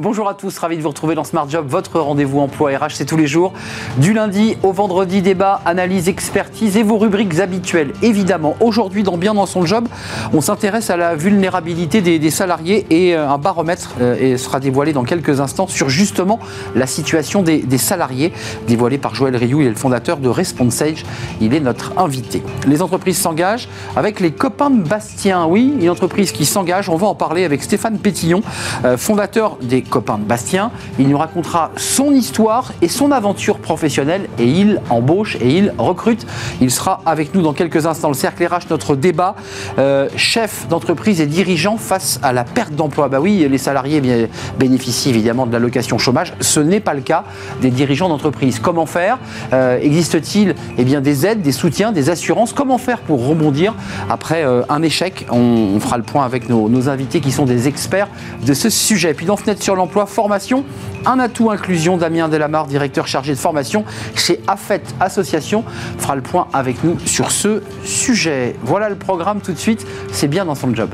Bonjour à tous, ravi de vous retrouver dans Smart Job, votre rendez-vous emploi RH, c'est tous les jours. Du lundi au vendredi, débat, analyse, expertise et vos rubriques habituelles. Évidemment, aujourd'hui, dans Bien dans son job, on s'intéresse à la vulnérabilité des, salariés et euh, un baromètre euh, sera dévoilé dans quelques instants sur justement la situation des, salariés, dévoilé par Joël Rioux, il est le fondateur de ResponsAge, il est notre invité. Les entreprises s'engagent avec les copains de Bastien, oui, une entreprise qui s'engage, on va en parler avec Stéphane Pétillon, euh, fondateur des copain de Bastien. Il nous racontera son histoire et son aventure professionnelle et il embauche et il recrute. Il sera avec nous dans quelques instants. Le cercle RH, notre débat, euh, chef d'entreprise et dirigeant face à la perte d'emploi. Bah oui, les salariés bénéficient évidemment de l'allocation chômage. Ce n'est pas le cas des dirigeants d'entreprise. Comment faire? Euh, Existe-t-il eh bien, des aides, des soutiens, des assurances? Comment faire pour rebondir? Après euh, un échec on, fera le point avec nos, invités qui sont des experts de ce sujet. Puis dans Fenêtre sur l'emploi, formation, un atout inclusion. Damien Delamarre, directeur chargé de formation chez AFET Association, fera le point avec nous sur ce sujet. Voilà le programme tout de suite, c'est bien dans son job.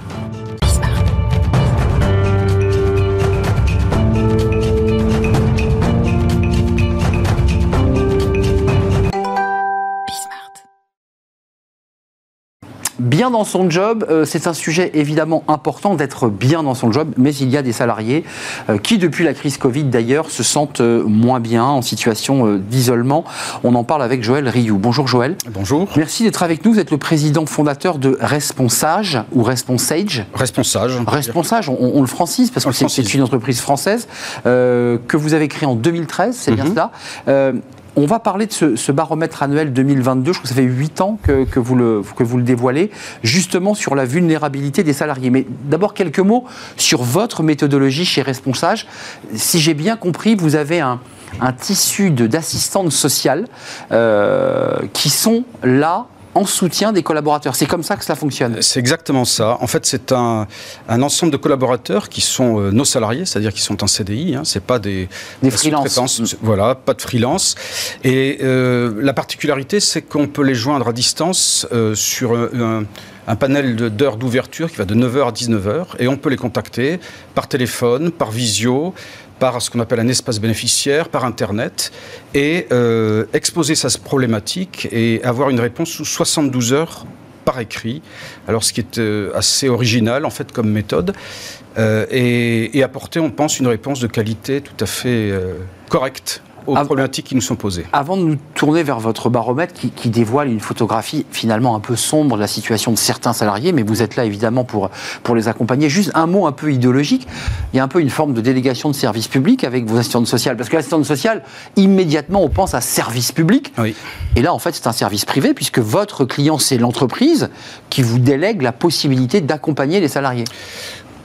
Bien dans son job, euh, c'est un sujet évidemment important d'être bien dans son job, mais il y a des salariés euh, qui, depuis la crise Covid d'ailleurs, se sentent euh, moins bien, en situation d'isolement. On en parle avec Joël Rioux. Bonjour Joël. Bonjour. Merci d'être avec nous. Vous êtes le président fondateur de Responsage ou Responsage. Responsage. Responsage, on, le francise parce que c'est une entreprise française que vous avez créée en 2013, c'est bien mhm. cela. On va parler de ce, baromètre annuel 2022, je crois que ça fait 8 ans que, vous le, dévoilez, justement sur la vulnérabilité des salariés. Mais d'abord quelques mots sur votre méthodologie chez Responsage. Si j'ai bien compris, vous avez un, tissu d'assistantes sociales euh, qui sont là en soutien des collaborateurs. C'est comme ça que cela fonctionne. C'est exactement ça. En fait, c'est un, ensemble de collaborateurs qui sont euh, nos salariés, c'est-à-dire qui sont en CDI. Hein. C'est pas des, des freelances. Voilà, pas de freelance. Et euh, la particularité, c'est qu'on peut les joindre à distance euh, sur un, un panel d'heures d'ouverture qui va de 9h à 19h et on peut les contacter par téléphone, par visio, par ce qu'on appelle un espace bénéficiaire, par Internet, et euh, exposer sa problématique et avoir une réponse sous 72 heures par écrit. Alors, ce qui est euh, assez original, en fait, comme méthode, euh, et, et, apporter, on pense, une réponse de qualité tout à fait correcte aux problématiques qui nous sont posées. Avant de nous tourner vers votre baromètre qui, dévoile une photographie finalement un peu sombre de la situation de certains salariés, mais vous êtes là évidemment pour, pour les accompagner, juste un mot un peu idéologique. Il y a un peu une forme de délégation de service public avec vos assistantes sociales. Parce que l'assistante sociale, immédiatement, on pense à service public. Oui. Et là, en fait, c'est un service privé puisque votre client, c'est l'entreprise qui vous délègue la possibilité d'accompagner les salariés.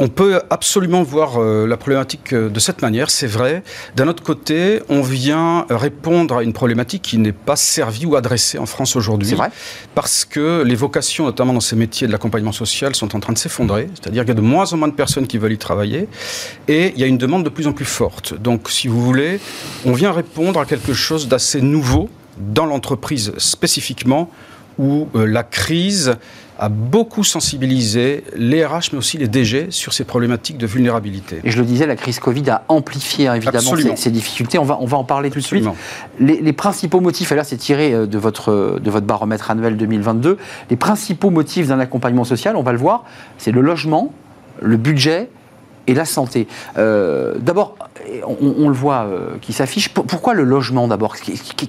On peut absolument voir euh, la problématique euh, de cette manière, c'est vrai. D'un autre côté, on vient répondre à une problématique qui n'est pas servie ou adressée en France aujourd'hui. Parce que les vocations, notamment dans ces métiers de l'accompagnement social, sont en train de s'effondrer. C'est-à-dire qu'il y a de moins en moins de personnes qui veulent y travailler. Et il y a une demande de plus en plus forte. Donc, si vous voulez, on vient répondre à quelque chose d'assez nouveau dans l'entreprise spécifiquement, où euh, la crise a beaucoup sensibilisé les RH, mais aussi les DG sur ces problématiques de vulnérabilité. Et je le disais, la crise Covid a amplifié hein, évidemment ces, difficultés. On va, on va en parler tout de suite. Les, les, principaux motifs, et là c'est tiré euh, de votre, de votre baromètre annuel 2022, les principaux motifs d'un accompagnement social, on va le voir, c'est le logement, le budget et la santé. Euh, d'abord, on, le voit euh, qui s'affiche. Pourquoi le logement d'abord?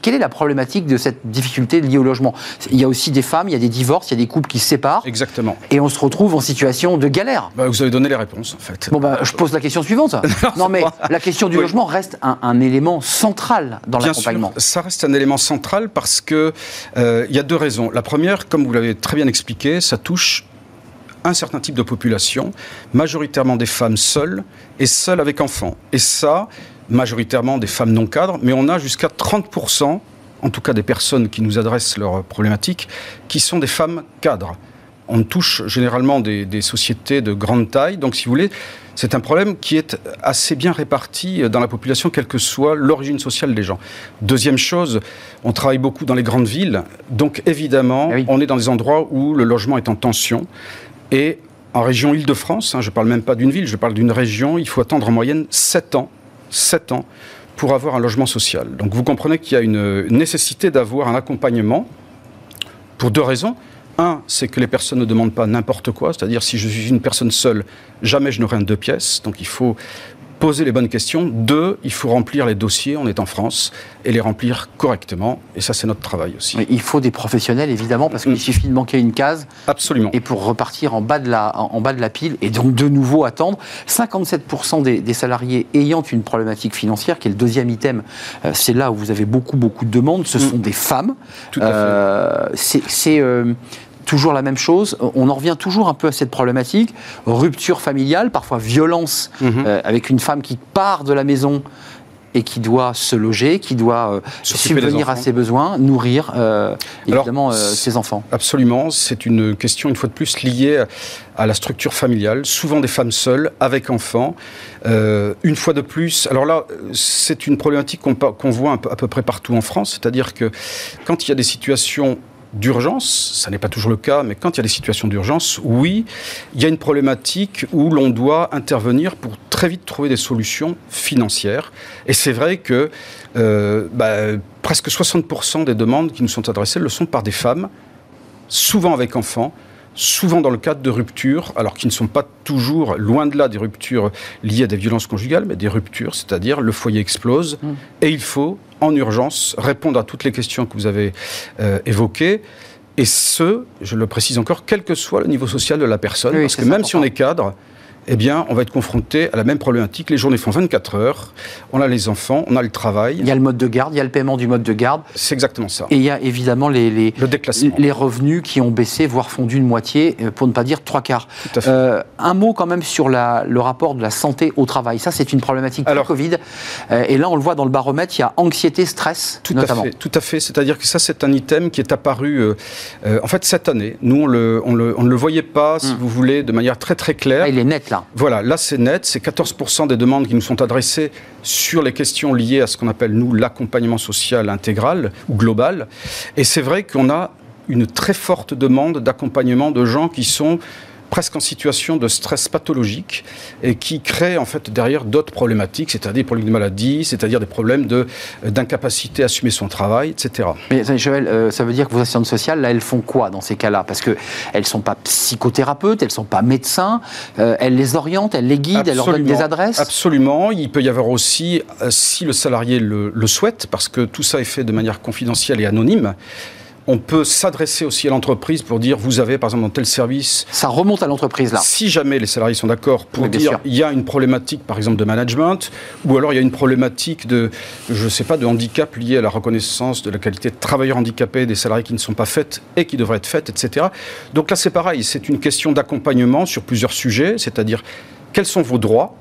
Quelle est la problématique de cette difficulté liée au logement? Il y a aussi des femmes, il y a des divorces, il y a des couples qui se séparent. Exactement. Et on se retrouve en situation de galère. Bah, vous avez donné les réponses en fait. Bon, bah, je pose la question suivante. non, mais la question du logement reste un, élément central dans l'accompagnement. Ça reste un élément central parce que euh, il y a deux raisons. La première, comme vous l'avez très bien expliqué, ça touche un certain type de population, majoritairement des femmes seules et seules avec enfants. Et ça, majoritairement des femmes non cadres, mais on a jusqu'à 30%, en tout cas des personnes qui nous adressent leurs problématiques, qui sont des femmes cadres. On touche généralement des, sociétés de grande taille, donc si vous voulez, c'est un problème qui est assez bien réparti dans la population, quelle que soit l'origine sociale des gens. Deuxième chose, on travaille beaucoup dans les grandes villes, donc évidemment, eh on est dans des endroits où le logement est en tension. Et en région Île-de-France, hein, je ne parle même pas d'une ville, je parle d'une région, il faut attendre en moyenne 7 ans, 7 ans pour avoir un logement social. Donc vous comprenez qu'il y a une nécessité d'avoir un accompagnement pour deux raisons. Un, c'est que les personnes ne demandent pas n'importe quoi, c'est-à-dire si je suis une personne seule, jamais je n'aurai un deux pièces. Donc il faut poser les bonnes questions. Deux, il faut remplir les dossiers, on est en France, et les remplir correctement. Et ça, c'est notre travail aussi. il faut des professionnels, évidemment, parce qu'il mm. suffit de manquer une case. Absolument. Et pour repartir en bas de la, en bas de la pile, et donc de nouveau attendre. 57% des, salariés ayant une problématique financière, qui est le deuxième item, euh, c'est là où vous avez beaucoup, beaucoup de demandes, ce mm. sont des femmes. Tout à fait. Euh, c'est euh, toujours la même chose. On en revient toujours un peu à cette problématique. Rupture familiale, parfois violence mhm. euh, avec une femme qui part de la maison et qui doit se loger, qui doit euh, subvenir à ses besoins, nourrir euh, évidemment ses enfants. Absolument, c'est une question une fois de plus liée à la structure familiale, souvent des femmes seules, avec enfants. une fois de plus, alors là, c'est une problématique qu'on voit à peu près partout en France, c'est-à-dire que quand il y a des situations d'urgence, ça n'est pas toujours le cas, mais quand il y a des situations d'urgence, oui, il y a une problématique où l'on doit intervenir pour très vite trouver des solutions financières. Et c'est vrai que euh, bah, presque 60% des demandes qui nous sont adressées le sont par des femmes, souvent avec enfants, souvent dans le cadre de ruptures, alors qui ne sont pas toujours, loin de là, des ruptures liées à des violences conjugales, mais des ruptures, c'est-à-dire le foyer explose, mmh. et il faut, en urgence, répondre à toutes les questions que vous avez euh, évoquées. Et ce, je le précise encore, quel que soit le niveau social de la personne, parce que même si on est cadre, eh bien, on va être confronté à la même problématique. Les journées font 24 heures, on a les enfants, on a le travail. Il y a le mode de garde, il y a le paiement du mode de garde. C'est exactement ça. Et il y a évidemment les, les, le déclassement. les revenus qui ont baissé, voire fondu de moitié, euh, pour ne pas dire trois quarts. Tout à fait. Euh, un mot quand même sur la, le rapport de la santé au travail. Ça, c'est une problématique Alors, Covid. Euh, et là, on le voit dans le baromètre, il y a anxiété, stress, tout notamment. À fait, tout à fait. C'est-à-dire que ça, c'est un item qui est apparu, en fait, cette année. Nous, on, le, on, le, on ne le voyait pas, si hmm. vous voulez, de manière très très claire. Ah, il est net là. Voilà, là, c'est net, c'est 14% des demandes qui nous sont adressées sur les questions liées à ce qu'on appelle, nous, l'accompagnement social intégral ou global. Et c'est vrai qu'on a une très forte demande d'accompagnement de gens qui sont presque en situation de stress pathologique et qui crée en fait derrière d'autres problématiques, c'est-à-dire des problèmes de maladie, c'est-à-dire des problèmes de, d'incapacité à assumer son travail, etc. Mais Joël, euh, ça veut dire que vos assistantes sociales, là, elles font quoi dans ces cas-là? Parce qu'elles ne sont pas psychothérapeutes, elles ne sont pas médecins, euh, elles les orientent, elles les guident, elles leur donnent des adresses? Absolument. Il peut y avoir aussi, euh, si le salarié le, le souhaite, parce que tout ça est fait de manière confidentielle et anonyme, on peut s'adresser aussi à l'entreprise pour dire vous avez par exemple dans tel service. Ça remonte à l'entreprise là. Si jamais les salariés sont d'accord pour dire il y a une problématique par exemple de management ou alors il y a une problématique de je sais pas de handicap lié à la reconnaissance de la qualité de travailleurs handicapés des salariés qui ne sont pas faites et qui devraient être faites etc. Donc là c'est pareil c'est une question d'accompagnement sur plusieurs sujets c'est-à-dire quels sont vos droits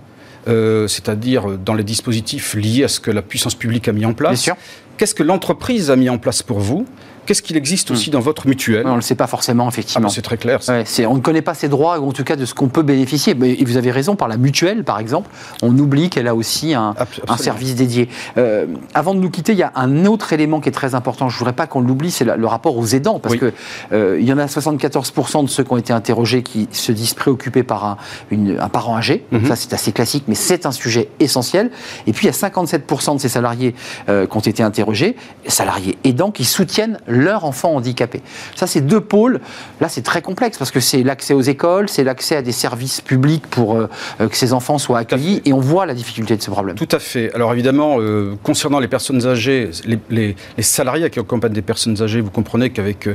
euh, c'est-à-dire dans les dispositifs liés à ce que la puissance publique a mis en place. Qu'est-ce que l'entreprise a mis en place pour vous Qu'est-ce qu'il existe aussi hmm. dans votre mutuelle On ne le sait pas forcément, effectivement. Ah, c'est très clair. on ne connaît pas ses droits, ou en tout cas de ce qu'on peut bénéficier. Et vous avez raison, par la mutuelle, par exemple, on oublie qu'elle a aussi un, service dédié. Euh, avant de nous quitter, il y a un autre élément qui est très important. Je ne voudrais pas qu'on l'oublie, c'est le rapport aux aidants. Parce qu'il euh, y en a 74% de ceux qui ont été interrogés qui se disent préoccupés par un, un parent âgé. Mhm. Ça, c'est assez classique, mais c'est un sujet essentiel. Et puis, il y a 57% de ces salariés euh, qui ont été interrogés, salariés aidants, qui soutiennent leur enfant handicapé. Ça, c'est deux pôles. Là, c'est très complexe parce que c'est l'accès aux écoles, c'est l'accès à des services publics pour euh, euh, que ces enfants soient accueillis et on voit la difficulté de ce problème. Tout à fait. Alors évidemment, euh, concernant les personnes âgées, les, salariés qui accompagnent des personnes âgées, vous comprenez qu'avec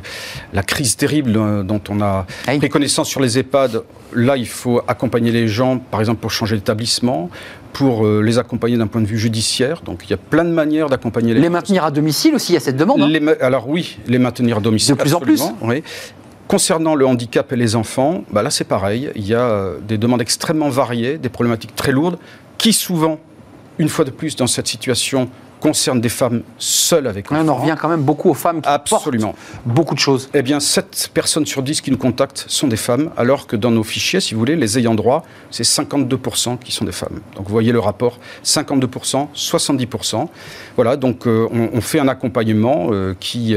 la crise terrible dont on a pris connaissance sur les EHPAD, là, il faut accompagner les gens, par exemple, pour changer d'établissement, pour euh, les accompagner d'un point de vue judiciaire. Donc il y a plein de manières d'accompagner les Les maintenir à domicile aussi, il y a cette demande hein Alors oui, les maintenir à domicile. De plus en plus oui. Concernant le handicap et les enfants, bah là c'est pareil. Il y a euh, des demandes extrêmement variées, des problématiques très lourdes, qui souvent, une fois de plus, dans cette situation, concerne des femmes seules avec enfants. On en revient quand même beaucoup aux femmes qui Absolument. portent beaucoup de choses. Eh bien, 7 personnes sur 10 qui nous contactent sont des femmes, alors que dans nos fichiers, si vous voulez, les ayants droit, c'est 52% qui sont des femmes. Donc vous voyez le rapport, 52%, 70%. Voilà, donc euh, on, fait un accompagnement euh, qui...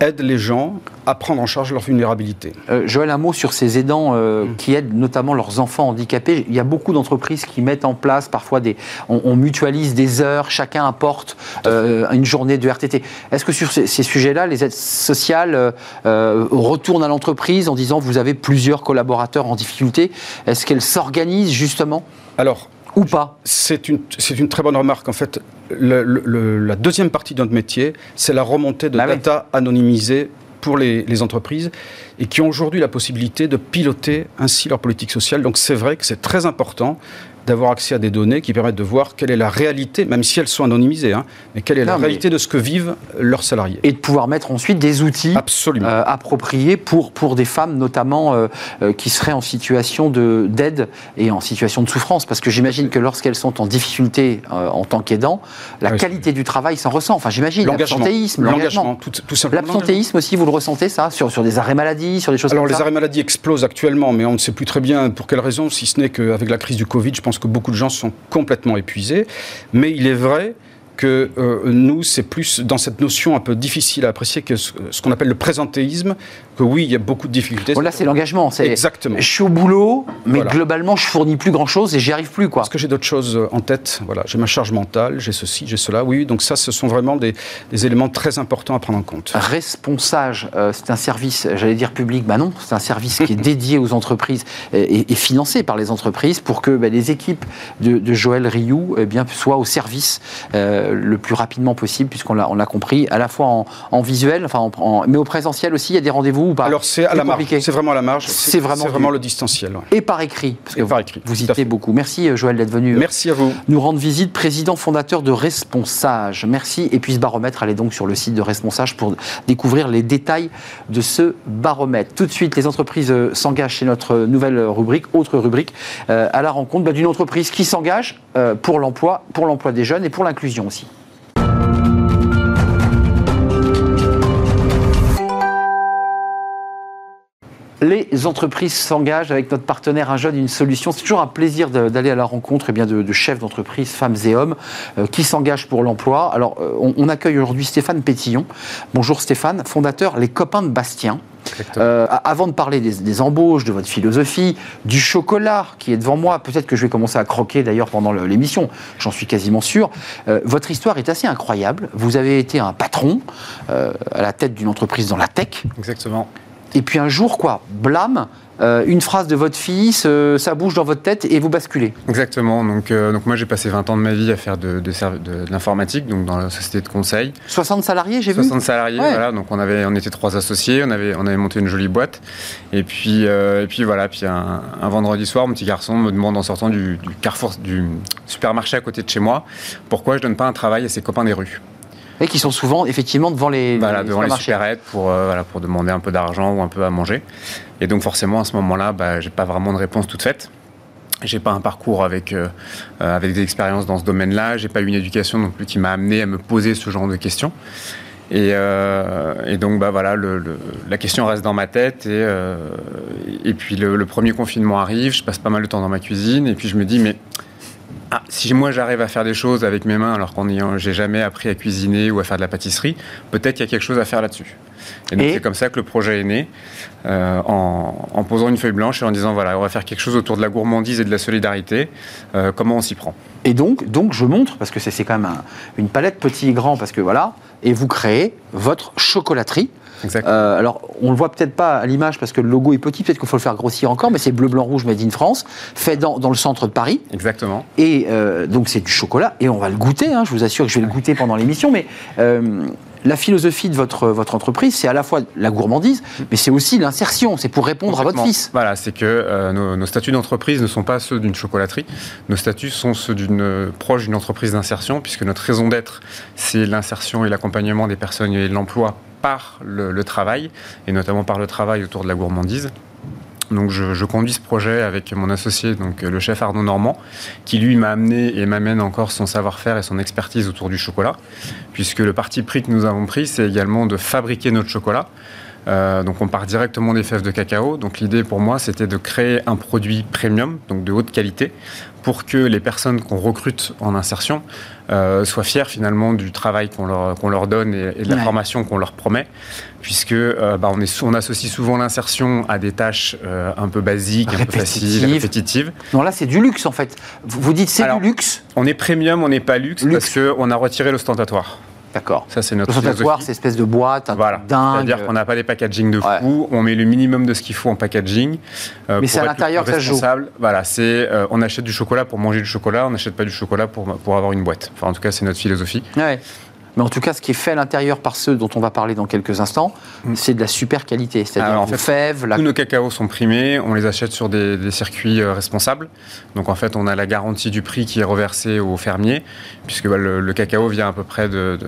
Aide les gens à prendre en charge leur vulnérabilité. Euh, Joël, un mot sur ces aidants euh, mm. qui aident notamment leurs enfants handicapés. Il y a beaucoup d'entreprises qui mettent en place parfois des. On, mutualise des heures, chacun apporte euh, une journée de RTT. Est-ce que sur ces, sujets-là, les aides sociales retournent à l'entreprise en disant vous avez plusieurs collaborateurs en difficulté? Est-ce qu'elles s'organisent justement? Alors, ou pas C'est une, une, très bonne remarque. En fait, la deuxième partie de notre métier, c'est la remontée de bah data anonymisée pour les, les, entreprises et qui ont aujourd'hui la possibilité de piloter ainsi leur politique sociale. Donc c'est vrai que c'est très important d'avoir accès à des données qui permettent de voir quelle est la réalité, même si elles sont anonymisées, hein, mais quelle est la réalité de ce que vivent leurs salariés. Et de pouvoir mettre ensuite des outils euh, appropriés pour, pour des femmes notamment euh, euh, qui seraient en situation d'aide et en situation de souffrance. Parce que j'imagine que lorsqu'elles sont en difficulté en tant qu'aidant, la qualité du travail s'en ressent. Enfin j'imagine l'absentéisme, l'engagement. Tout, tout simplement. L'absentéisme aussi, vous le ressentez ça sur, sur des arrêts maladie, sur des choses Alors comme les arrêts maladie explosent actuellement, mais on ne sait plus très bien pour quelle raison, si ce n'est qu'avec la crise du Covid, je pense que beaucoup de gens sont complètement épuisés. Mais il est vrai que euh, nous, c'est plus dans cette notion un peu difficile à apprécier que ce, qu'on appelle le présentéisme, que oui, il y a beaucoup de difficultés. là, c'est l'engagement. Exactement. Je suis au boulot, mais globalement, je fournis plus grand-chose et j'y arrive plus. Quoi. Parce que j'ai d'autres choses euh, en tête. Voilà, j'ai ma charge mentale, j'ai ceci, j'ai cela. Oui, donc ça, ce sont vraiment des, éléments très importants à prendre en compte. Responsage, euh, c'est un service, j'allais dire public, bah non, c'est un service qui est dédié aux entreprises et, financé par les entreprises pour que bah, les équipes de, Joël Rioux eh bien, soient au service le plus rapidement possible, puisqu'on l'a, on l'a compris, à la fois en, visuel, enfin mais au présentiel aussi, il y a des rendez-vous ou pas Alors c'est à la marge, c'est vraiment à la marge, c'est, vraiment, vraiment le distanciel. Et par écrit, parce que par écrit, vous beaucoup. Merci euh, Joël d'être venu. Euh, Merci à vous. Nous rendre visite, président fondateur de Responsage. Merci. Et puis ce baromètre, allez donc sur le site de Responsage pour découvrir les détails de ce baromètre. Tout de suite, les entreprises euh, s'engagent chez notre nouvelle rubrique, autre rubrique, à la rencontre bah, d'une entreprise qui s'engage pour l'emploi, pour l'emploi des jeunes et pour l'inclusion aussi. Les entreprises s'engagent avec notre partenaire Un Jeune, une solution. C'est toujours un plaisir d'aller à la rencontre eh bien, de, chefs d'entreprise, femmes et hommes, euh, qui s'engagent pour l'emploi. Alors, euh, on, accueille aujourd'hui Stéphane Pétillon. Bonjour Stéphane, fondateur Les Copains de Bastien. Euh, avant de parler des, embauches, de votre philosophie, du chocolat qui est devant moi, peut-être que je vais commencer à croquer d'ailleurs pendant l'émission, j'en suis quasiment sûr. votre histoire est assez incroyable. Vous avez été un patron à la tête d'une entreprise dans la tech. Exactement. Et puis un jour, quoi, blâme, euh, une phrase de votre fils, euh, ça bouge dans votre tête et vous basculez. Exactement. Donc, euh, donc moi, j'ai passé 20 ans de ma vie à faire de, de, l'informatique, donc dans la société de conseil. 60 salariés, j'ai vu? 60 salariés, voilà. Donc on, avait, on était trois associés, on avait, on avait monté une jolie boîte. Et puis, et puis voilà, puis un, vendredi soir, mon petit garçon me demande en sortant du, du carrefour, du supermarché à côté de chez moi, pourquoi je donne pas un travail à ses copains des rues? Et qui sont souvent effectivement devant les voilà devant les supérettes pour euh, voilà pour demander un peu d'argent ou un peu à manger. Et donc forcément à ce moment-là, bah, j'ai pas vraiment de réponse toute faite. J'ai pas un parcours avec euh, euh, avec des expériences dans ce domaine-là. J'ai pas eu une éducation non plus qui m'a amené à me poser ce genre de questions. Et, et donc bah voilà, le, la question reste dans ma tête et et puis le, le, premier confinement arrive. Je passe pas mal de temps dans ma cuisine et puis je me dis mais ah, si moi j'arrive à faire des choses avec mes mains alors qu'on j'ai jamais appris à cuisiner ou à faire de la pâtisserie, peut-être qu'il y a quelque chose à faire là-dessus. Et donc c'est comme ça que le projet est né, euh, en, posant une feuille blanche et en disant voilà, on va faire quelque chose autour de la gourmandise et de la solidarité. Euh, comment on s'y prend? Et donc, donc je montre parce que c'est quand même une palette petit et grand parce que voilà, et vous créez votre chocolaterie euh, alors, on le voit peut-être pas à l'image parce que le logo est petit, peut-être qu'il faut le faire grossir encore, mais c'est bleu, blanc, rouge, made in France, fait dans, le centre de Paris. Exactement. Et euh, donc, c'est du chocolat, et on va le goûter, hein, je vous assure que je vais le goûter pendant l'émission, mais. Euh, la philosophie de votre, votre entreprise, c'est à la fois la gourmandise, mais c'est aussi l'insertion. C'est pour répondre à votre fils. Voilà, c'est que nos, nos, statuts d'entreprise ne sont pas ceux d'une chocolaterie. Nos statuts sont ceux d'une proche d'une entreprise d'insertion, puisque notre raison d'être, c'est l'insertion et l'accompagnement des personnes et l'emploi par le, travail, et notamment par le travail autour de la gourmandise. Donc je, conduis ce projet avec mon associé, le chef Arnaud Normand, qui lui m'a amené et m'amène encore son savoir-faire et son expertise autour du chocolat, puisque le parti pris que nous avons pris, c'est également de fabriquer notre chocolat, donc on part directement des fèves de cacao. Donc l'idée pour moi, c'était de créer un produit premium, donc de haute qualité, pour que les personnes qu'on recrute en insertion euh, soient fiers finalement du travail qu'on leur, qu'on leur donne et, de la formation qu'on leur promet, puisque euh, bah, on, est, on associe souvent l'insertion à des tâches euh, un peu basiques, un peu faciles, répétitives. Non, là c'est du luxe en fait. Vous, dites c'est du luxe On est premium, on n'est pas luxe, luxe. parce qu'on a retiré l'ostentatoire. D'accord. Ça, c'est notre philosophie. c'est espèce de boîte, voilà. C'est-à-dire qu'on n'a pas des packaging de fou, on met le minimum de ce qu'il faut en packaging. Euh, Mais c'est à l'intérieur que ça joue. Voilà, c'est euh, on achète du chocolat pour manger du chocolat, on n'achète pas du chocolat pour, pour avoir une boîte. Enfin, en tout cas, c'est notre philosophie. Ouais. Mais en tout cas, ce qui est fait à l'intérieur par ceux dont on va parler dans quelques instants, mm. c'est de la super qualité. C'est-à-dire en fait, fèves, tous nos cacaos sont primés, on les achète sur des, circuits euh, responsables. Donc en fait, on a la garantie du prix qui est reversée aux fermiers, puisque bah, le, cacao vient à peu près de,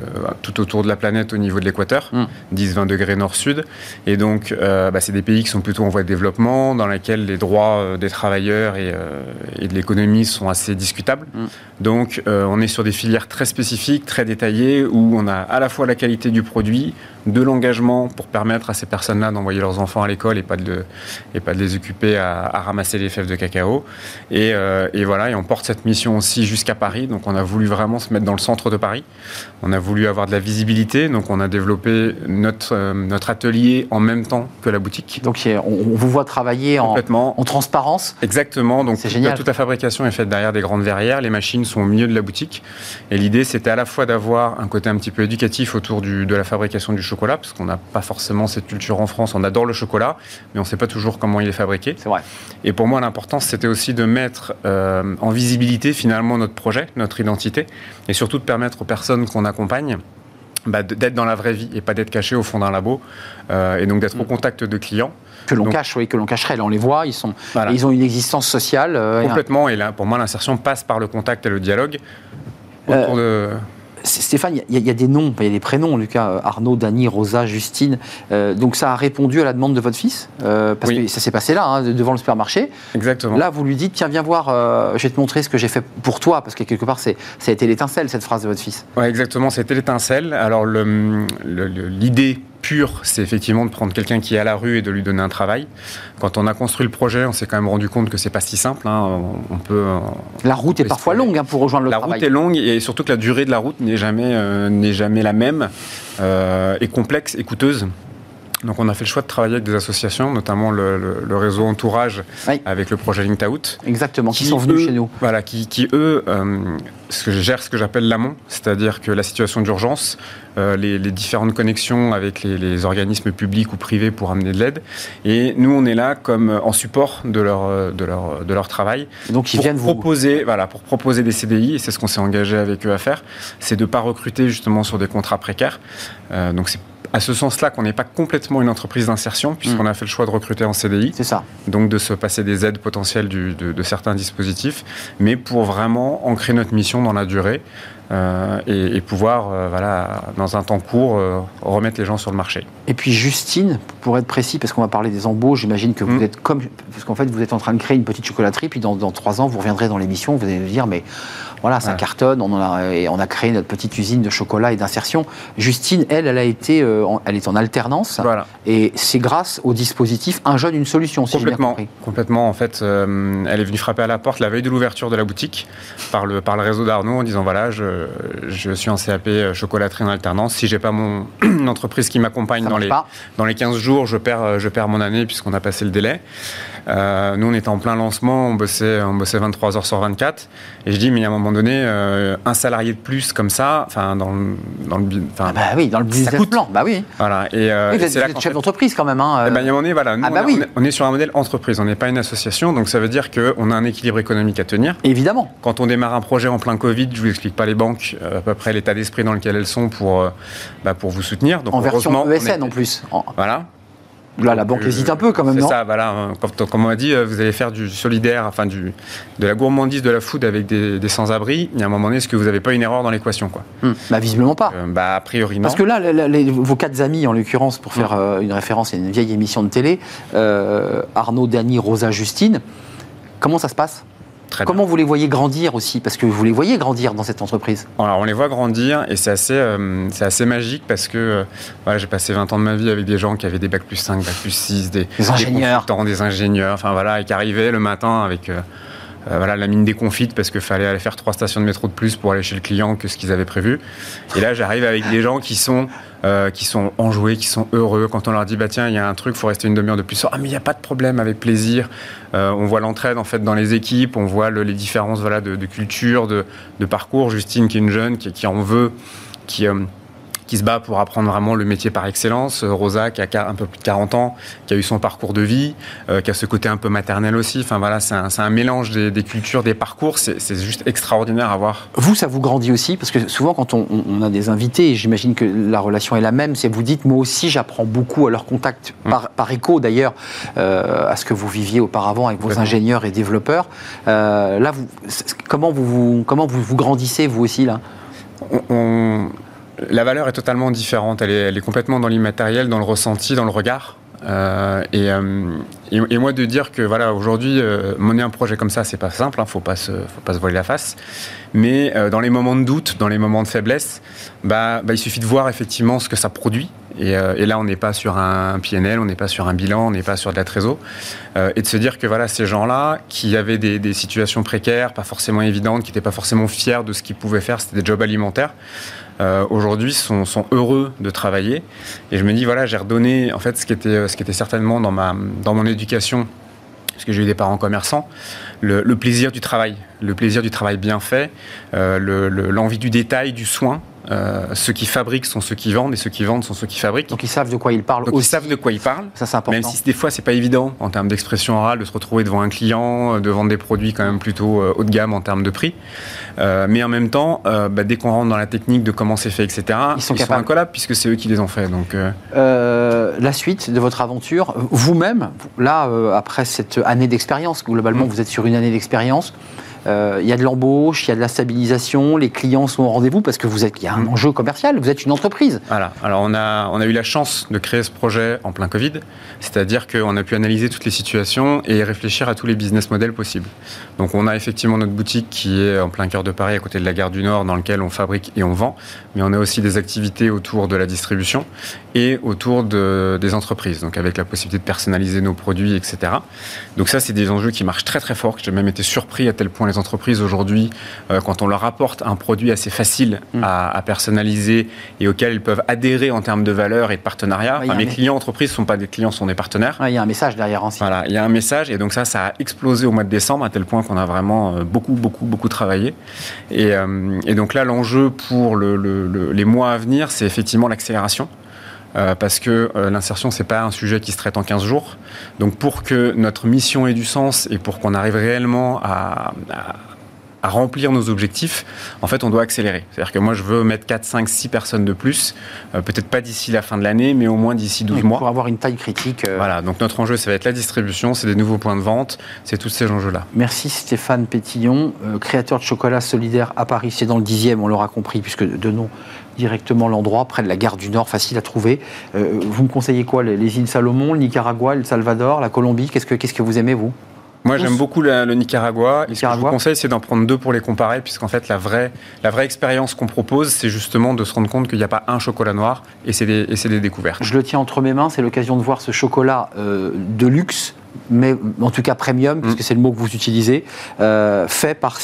tout autour de la planète au niveau de l'équateur, 10-20 mm. degrés nord-sud. Et donc, euh, bah, c'est des pays qui sont plutôt en voie de développement, dans lesquels les droits euh, des travailleurs et, de l'économie sont assez discutables. Mm. Donc, on est sur des filières très spécifiques, très détaillées où on a à la fois la qualité du produit, de l'engagement pour permettre à ces personnes-là d'envoyer leurs enfants à l'école et pas de, et pas de les occuper à, ramasser les fèves de cacao. Euh, et, voilà, et on porte cette mission aussi jusqu'à Paris. Donc on a voulu vraiment se mettre dans le centre de Paris. On a voulu avoir de la visibilité. Donc on a développé notre, euh, notre atelier en même temps que la boutique. Donc on, vous voit travailler en, en, transparence. Exactement. Donc toute la fabrication est faite derrière des grandes verrières. Les machines sont au milieu de la boutique. Et l'idée, c'était à la fois d'avoir un côté un petit peu éducatif autour du, de la fabrication du chocolat, parce qu'on n'a pas forcément cette culture en France. On adore le chocolat, mais on ne sait pas toujours comment il est fabriqué. C'est vrai. Et pour moi, l'importance, c'était aussi de mettre euh, en visibilité finalement notre projet, notre identité, et surtout de permettre aux personnes qu'on accompagne bah, d'être dans la vraie vie et pas d'être caché au fond d'un labo, euh, et donc d'être au mm. contact de clients. Que l'on cache, oui, que l'on cacherait. Là, on les voit, ils, sont, ils ont une existence sociale. Euh, Complètement, et là, pour moi, l'insertion passe par le contact et le dialogue. Autour de... Stéphane, il y, a des noms, il y a des prénoms, Lucas, euh, Arnaud, Dany, Rosa, Justine. Euh, donc ça a répondu à la demande de votre fils, euh, parce que ça s'est passé là, hein, devant le supermarché. Exactement. Là, vous lui dites, tiens, viens voir, je vais te montrer ce que j'ai fait pour toi, parce que quelque part, ça a été l'étincelle, cette phrase de votre fils. Oui, exactement, c'était l'étincelle. Alors l'idée pure, c'est effectivement de prendre quelqu'un qui est à la rue et de lui donner un travail. Quand on a construit le projet, on s'est quand même rendu compte que c'est pas si simple. Hein. On peut. La route est parfois longue hein, pour rejoindre le la travail. La route est longue et surtout que la durée de la route n'est jamais, euh, n'est jamais la même euh, et complexe et coûteuse. Donc on a fait le choix de travailler avec des associations, notamment le, réseau Entourage avec le projet Linked Out. Exactement, qui, sont venus chez nous. Voilà, qui, eux euh, ce que gèrent ce que j'appelle l'amont, c'est-à-dire que la situation d'urgence, euh, les, différentes connexions avec les, organismes publics ou privés pour amener de l'aide. Et nous, on est là comme euh, en support de leur, de leur, de leur travail. Donc ils pour viennent proposer, vous... voilà, pour proposer des CDI, et c'est ce qu'on s'est engagé avec eux à faire, c'est de ne pas recruter justement sur des contrats précaires. donc c'est à ce sens-là qu'on n'est pas complètement une entreprise d'insertion, puisqu'on mm. a fait le choix de recruter en CDI. C'est ça. Donc de se passer des aides potentielles de, certains dispositifs, mais pour vraiment ancrer notre mission dans la durée euh, et, pouvoir, euh, voilà, dans un temps court, euh, remettre les gens sur le marché. Et puis Justine, pour être précis, parce qu'on va parler des embauches, j'imagine que vous mm. êtes comme, parce qu'en fait vous êtes en train de créer une petite chocolaterie, puis dans, dans trois ans vous reviendrez dans l'émission, vous allez nous dire, mais voilà, ça cartonne. On, a, et on a créé notre petite usine de chocolat et d'insertion. Justine, elle, elle a été, euh, elle est en alternance. Voilà. Et c'est grâce au dispositif Un jeune, une solution, si complètement, bien. Complètement. En fait, euh, elle est venue frapper à la porte la veille de l'ouverture de la boutique par le, par le réseau d'Arnaud en disant voilà, je, je suis en CAP euh, chocolaterie en alternance. Si j'ai pas mon entreprise qui m'accompagne dans les, dans les 15 jours, je perds, je perds mon année puisqu'on a passé le délai. Euh, nous, on était en plein lancement, on bossait, on bossait 23 heures sur 24. Et je dis, mais à un moment donné, euh, un salarié de plus comme ça, enfin, dans le, dans le, ah bah oui, dans le business plan, bah oui. Voilà. Et, euh, vous êtes, chef d'entreprise quand même. Hein, eh ben, il y a un moment donné, voilà, nous, ah bah on, est, on, est, sur un modèle entreprise, on n'est pas une association, donc ça veut dire qu'on a un équilibre économique à tenir. Évidemment. Quand on démarre un projet en plein Covid, je vous explique pas les banques, à peu près l'état d'esprit dans lequel elles sont pour, bah, pour vous soutenir. Donc, en version ESN en plus. Voilà. Là, la banque hésite un peu quand même, non C'est ça, voilà. comme on a dit, euh, vous allez faire du solidaire, enfin du, de la gourmandise, de la food avec des, sans-abri. Il y a un moment donné, est-ce que vous n'avez pas une erreur dans l'équation quoi hmm. Bah, visiblement pas. Euh, bah, a priori non. Parce que là, vos quatre amis, en l'occurrence, pour faire hmm. euh, une référence à une vieille émission de télé, Arnaud, Dany, Rosa, Justine, comment ça se passe? Comment vous les voyez grandir aussi Parce que vous les voyez grandir dans cette entreprise? Alors, on les voit grandir et c'est assez, euh, c'est assez magique parce que euh, voilà, j'ai passé 20 ans de ma vie avec des gens qui avaient des bacs plus 5, bacs plus 6, des, des ingénieurs, des, ingénieurs, enfin voilà, et qui arrivaient le matin avec euh, voilà, la mine déconfite parce qu'il fallait aller faire trois stations de métro de plus pour aller chez le client que ce qu'ils avaient prévu. Et là, j'arrive avec des gens qui sont euh, qui sont enjoués, qui sont heureux. Quand on leur dit, bah tiens, il y a un truc, faut rester une demi-heure de plus. Ah, mais il n'y a pas de problème, avec plaisir. Euh, on voit l'entraide en fait dans les équipes, on voit les différences voilà, de, culture, de, parcours. Justine, qui est une jeune, qui, qui en veut, qui. Qui se bat pour apprendre vraiment le métier par excellence. Euh, Rosa, qui a un peu plus de 40 ans, qui a eu son parcours de vie, euh, qui a ce côté un peu maternel aussi. Enfin voilà, c'est un, mélange des, cultures, des parcours. C'est juste extraordinaire à voir. Vous, ça vous grandit aussi? Parce que souvent, quand on, a des invités, j'imagine que la relation est la même, c'est vous dites, moi aussi, j'apprends beaucoup à leur contact, mm. par, écho d'ailleurs, euh, à ce que vous viviez auparavant avec vos ingénieurs et développeurs. là, vous, comment, vous, comment vous, vous grandissez, vous aussi, là? On, la valeur est totalement différente. Elle est, complètement dans l'immatériel, dans le ressenti, dans le regard. Euh, euh, et, moi de dire que voilà aujourd'hui euh, mener un projet comme ça c'est pas simple, hein, faut pas se, faut pas se voiler la face. Mais dans les moments de doute, dans les moments de faiblesse, bah, bah il suffit de voir effectivement ce que ça produit. Et, là on n'est pas sur un PNL, on n'est pas sur un bilan, on n'est pas sur de la trésor. et de se dire que voilà ces gens-là qui avaient des situations précaires, pas forcément évidentes, qui n'étaient pas forcément fiers de ce qu'ils pouvaient faire, c'était des jobs alimentaires. Euh, aujourd'hui sont, heureux de travailler. Et je me dis, voilà, j'ai redonné en fait ce qui était, certainement dans mon éducation, parce que j'ai eu des parents commerçants, le, plaisir du travail, le plaisir du travail bien fait, euh, l'envie du détail, du soin. Euh, ceux qui fabriquent sont ceux qui vendent et ceux qui vendent sont ceux qui fabriquent. Donc ils savent de quoi ils parlent aussi. Ils savent de quoi ils parlent. Ça c'est important. Même si des fois c'est pas évident en termes d'expression orale de se retrouver devant un client, de vendre des produits quand même plutôt haut de gamme en termes de prix. Euh, mais en même temps, euh, bah, dès qu'on rentre dans la technique de comment c'est fait, etc., ils sont, incollables puisque c'est eux qui les ont fait. Donc, euh. la suite de votre aventure, vous-même, là, après cette année d'expérience, globalement, mm. vous êtes sur une année d'expérience. Euh, il y a de l'embauche, il y a de la stabilisation, les clients sont au rendez-vous parce que vous êtes, il y a un mm. enjeu commercial, vous êtes une entreprise. Voilà. Alors on a, on a eu la chance de créer ce projet en plein Covid, c'est-à-dire qu'on a pu analyser toutes les situations et réfléchir à tous les business models possibles. Donc on a effectivement notre boutique qui est en plein cœur de Paris, à côté de la gare du Nord, dans lequel on fabrique et on vend, mais on a aussi des activités autour de la distribution et autour de, des entreprises, donc avec la possibilité de personnaliser nos produits, etc. Donc ça, c'est des enjeux qui marchent très très fort. J'ai même été surpris à tel point les entreprises aujourd'hui, euh, quand on leur apporte un produit assez facile mm. à, personnaliser et auquel ils peuvent adhérer en termes de valeur et de partenariat. mes clients entreprises ne sont pas des clients, sont des partenaires. Il y a un message derrière aussi. Voilà, il y a un message et donc ça, ça a explosé au mois de décembre à tel point qu'on a vraiment euh, beaucoup, beaucoup, beaucoup travaillé. Et, euh, donc là, l'enjeu pour les mois à venir, c'est effectivement l'accélération. Euh, parce que euh, l'insertion, c'est pas un sujet qui se traite en 15 jours. Donc pour que notre mission ait du sens et pour qu'on arrive réellement à, à, remplir nos objectifs, en fait, on doit accélérer. C'est-à-dire que moi, je veux mettre 4, 5, 6 personnes de plus, euh, peut-être pas d'ici la fin de l'année, mais au moins d'ici 12 mois. Pour avoir une taille critique. Voilà, donc notre enjeu, ça va être la distribution, c'est des nouveaux points de vente, c'est tous ces enjeux-là. Merci Stéphane Pétillon, créateur de chocolat solidaire à Paris, c'est dans le 10e, on l'aura compris, puisque de nom directement l'endroit, près de la gare du Nord, facile à trouver. Euh, vous me conseillez quoi les, îles Salomon, le Nicaragua, le Salvador, la Colombie? Qu'est-ce que, qu'est-ce que vous aimez, vous? Moi, j'aime beaucoup le Nicaragua. Et ce que je vous conseille, c'est d'en prendre deux pour les comparer, puisqu'en fait, la vraie, la vraie expérience qu'on propose, c'est justement de se rendre compte qu'il n'y a pas un chocolat noir, et c'est des, des, découvertes. Je le tiens entre mes mains, c'est l'occasion de voir ce chocolat euh, de luxe mais en tout cas premium, puisque mm. c'est le mot que vous utilisez, euh, fait par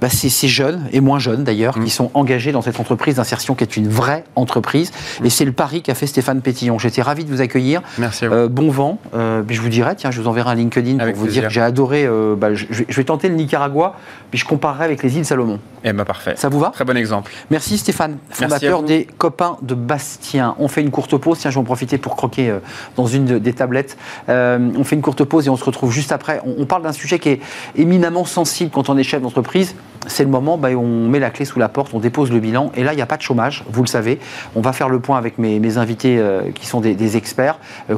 bah, ces, ces, jeunes, et moins jeunes d'ailleurs, qui mm. sont engagés dans cette entreprise d'insertion qui est une vraie entreprise. Et c'est le pari qu'a fait Stéphane Pétillon. J'étais ravi de vous accueillir. Merci à vous. Euh, bon vent. Euh, je vous dirai, tiens, je vous enverrai un LinkedIn pour vous dire que j'ai adoré. Bah, je, vais tenter le Nicaragua, puis je comparerai avec les îles Salomon. Eh ben parfait. Ça vous va? Très bon exemple. Merci Stéphane, fondateur des copains de Bastien. On fait une courte pause. Tiens, je vais en profiter pour croquer dans une des tablettes. on fait une courte pause et on se retrouve juste après. On, parle d'un sujet qui est éminemment sensible quand on est chef d'entreprise. C'est le moment où on met la clé sous la porte, on dépose le bilan. Et là, il n'y a pas de chômage, vous le savez. On va faire le point avec mes, invités euh, qui sont des, experts. Euh,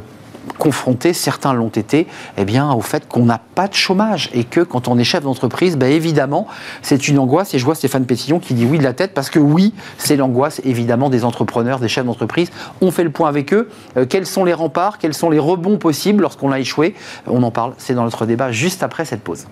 confrontés, certains l'ont été, eh bien, au fait qu'on n'a pas de chômage et que quand on est chef d'entreprise, ben, évidemment, c'est une angoisse. Et je vois Stéphane Pétillon qui dit oui de la tête parce que oui, c'est l'angoisse évidemment des entrepreneurs, des chefs d'entreprise. On fait le point avec eux. Euh, quels sont les remparts? Quels sont les rebonds possibles lorsqu'on a échoué? On en parle. C'est dans notre débat juste après cette pause.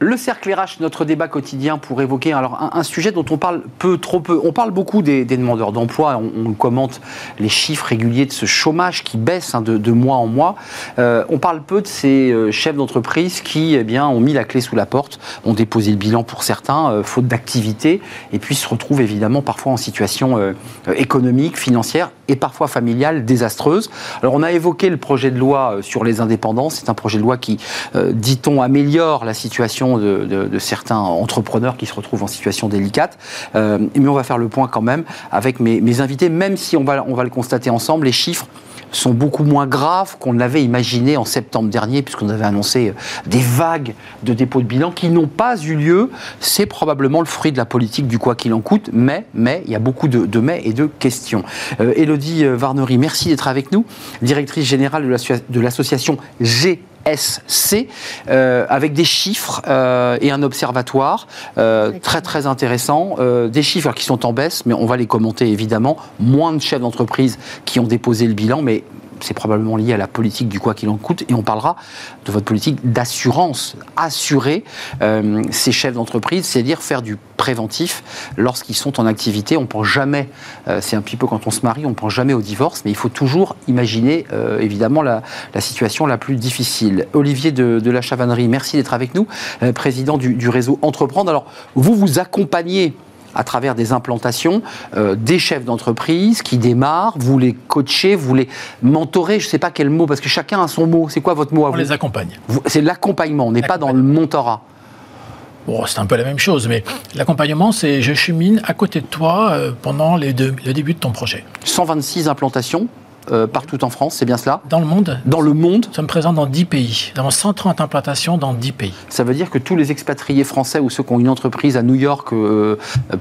Le cercle RH, notre débat quotidien pour évoquer alors un, sujet dont on parle peu, trop peu. On parle beaucoup des, demandeurs d'emploi. On, commente les chiffres réguliers de ce chômage qui baisse hein, de, mois en mois. Euh, on parle peu de ces euh, chefs d'entreprise qui, eh bien, ont mis la clé sous la porte, ont déposé le bilan pour certains, euh, faute d'activité, et puis se retrouvent évidemment parfois en situation économique, financière et parfois familiale désastreuse. Alors, on a évoqué le projet de loi sur les indépendants. C'est un projet de loi qui, dit-on, améliore la situation de, certains entrepreneurs qui se retrouvent en situation délicate. Euh, mais on va faire le point quand même avec mes, invités, même si on va, on va le constater ensemble, les chiffres sont beaucoup moins graves qu'on l'avait imaginé en septembre dernier, puisqu'on avait annoncé euh, des vagues de dépôts de bilan qui n'ont pas eu lieu. C'est probablement le fruit de la politique du quoi qu'il en coûte, mais, mais il y a beaucoup de, mais et de questions. Euh, Élodie Varnery, merci d'être avec nous, directrice générale de l'association G SC, euh, avec des chiffres euh, et un observatoire euh, très très intéressant. des chiffres qui sont en baisse, mais on va les commenter évidemment. Moins de chefs d'entreprise qui ont déposé le bilan, mais c'est probablement lié à la politique du quoi qu'il en coûte, et on parlera de votre politique d'assurance, assurer euh, ces chefs d'entreprise, c'est-à-dire faire du préventif lorsqu'ils sont en activité. On ne pense jamais, euh, c'est un petit peu quand on se marie, on ne pense jamais au divorce, mais il faut toujours imaginer euh, évidemment la, situation la plus difficile. Olivier de, la Chavannerie, merci d'être avec nous, président du, du réseau Entreprendre. Alors, vous vous accompagnez à travers des implantations, euh, des chefs d'entreprise qui démarrent, vous les coachez, vous les mentorez, je ne sais pas quel mot, parce que chacun a son mot. C'est quoi votre mot à On les accompagne. C'est l'accompagnement, on n'est pas dans le mentorat. Bon, c'est un peu la même chose, mais l'accompagnement, c'est je chemine à côté de toi euh, pendant les le début de ton projet. 126 implantations euh, partout en France, c'est bien cela? Dans le monde? Dans le monde Nous sommes présents dans 10 pays, dans 130 implantations dans 10 pays. Ça veut dire que tous les expatriés français ou ceux qui ont une entreprise à New York euh,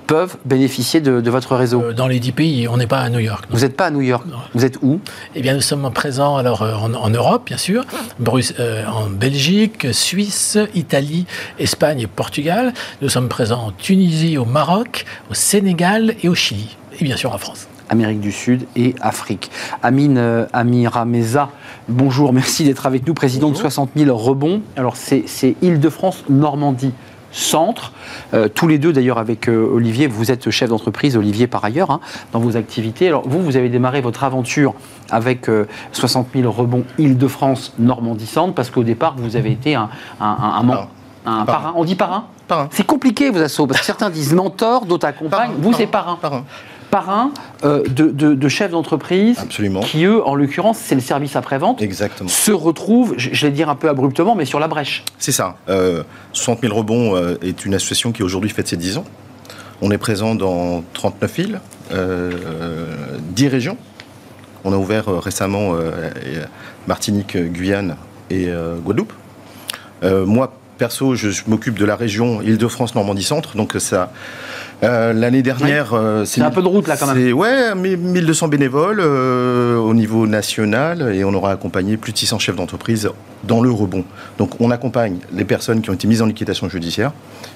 peuvent bénéficier de, votre réseau? Euh, Dans les 10 pays, on n'est pas à New York. Vous n'êtes pas à New York Vous êtes où? Eh bien, nous sommes présents alors, en, Europe, bien sûr, en Belgique, Suisse, Italie, Espagne et Portugal. Nous sommes présents en Tunisie, au Maroc, au Sénégal et au Chili. Et bien sûr en France. Amérique du Sud et Afrique. Amine euh, Amira Meza, bonjour, merci d'être avec nous, président de 60 000 rebonds. Alors c'est Île-de-France, Normandie. Centre, euh, tous les deux d'ailleurs avec euh, Olivier, vous êtes chef d'entreprise, Olivier par ailleurs, hein, dans vos activités. Alors vous, vous avez démarré votre aventure avec 60 000 rebonds Île-de-France, Normandie Centre, parce qu'au départ, vous avez été un, un, un, parrain. On dit parrain, parrain. C'est compliqué vos assauts, parce que certains disent mentor, d'autres accompagnent. Vous, c'est parrain. parrain parrain euh, de, de, chefs d'entreprise qui, eux, en l'occurrence, c'est le service après-vente, se retrouvent, je, vais dire un peu abruptement, mais sur la brèche. C'est ça. Euh, 60 000 rebonds euh, est une association qui aujourd'hui fête ses 10 ans. On est présent dans 39 villes, 10 euh, régions. On a ouvert récemment Martinique, Guyane et Guadeloupe. moi, perso, je, je m'occupe de la région Île-de-France, Normandie Centre, donc ça euh, l'année dernière, euh, c'est un peu de route là quand même. Ouais, 1200 bénévoles euh, au niveau national et on aura accompagné plus de 600 chefs d'entreprise dans le rebond. Donc on accompagne les personnes qui ont été mises en liquidation judiciaire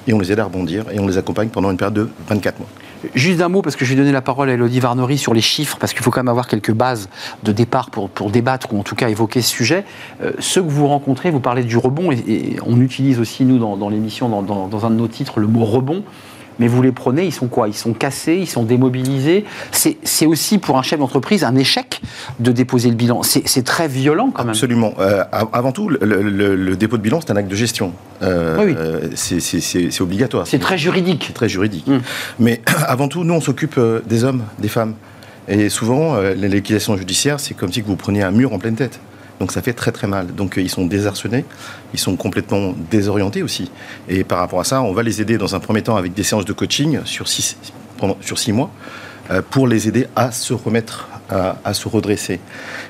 et on les aide à rebondir et on les accompagne pendant une période de 24 mois. Juste un mot, parce que je vais donner la parole à Elodie Varnery sur les chiffres, parce qu'il faut quand même avoir quelques bases de départ pour, pour débattre ou en tout cas évoquer ce sujet. ceux que vous rencontrez, vous parlez du rebond, et, on utilise aussi, nous, dans, l'émission, dans, dans, un de nos titres, le mot rebond mais vous les prenez, ils sont quoi? Ils sont cassés, ils sont démobilisés. C'est aussi pour un chef d'entreprise un échec de déposer le bilan. C'est très violent quand même. Absolument. Euh, avant tout, le, dépôt de bilan, c'est un acte de gestion. Euh, oui. Euh, c'est obligatoire. C'est très juridique. Très juridique. Hum. Mais avant tout, nous, on s'occupe des hommes, des femmes. Et souvent, les liquidations judiciaires, c'est comme si vous preniez un mur en pleine tête. Donc ça fait très très mal. Donc euh, ils sont désarçonnés, ils sont complètement désorientés aussi. Et par rapport à ça, on va les aider dans un premier temps avec des séances de coaching sur six, mois euh, pour les aider à se remettre, à, se redresser.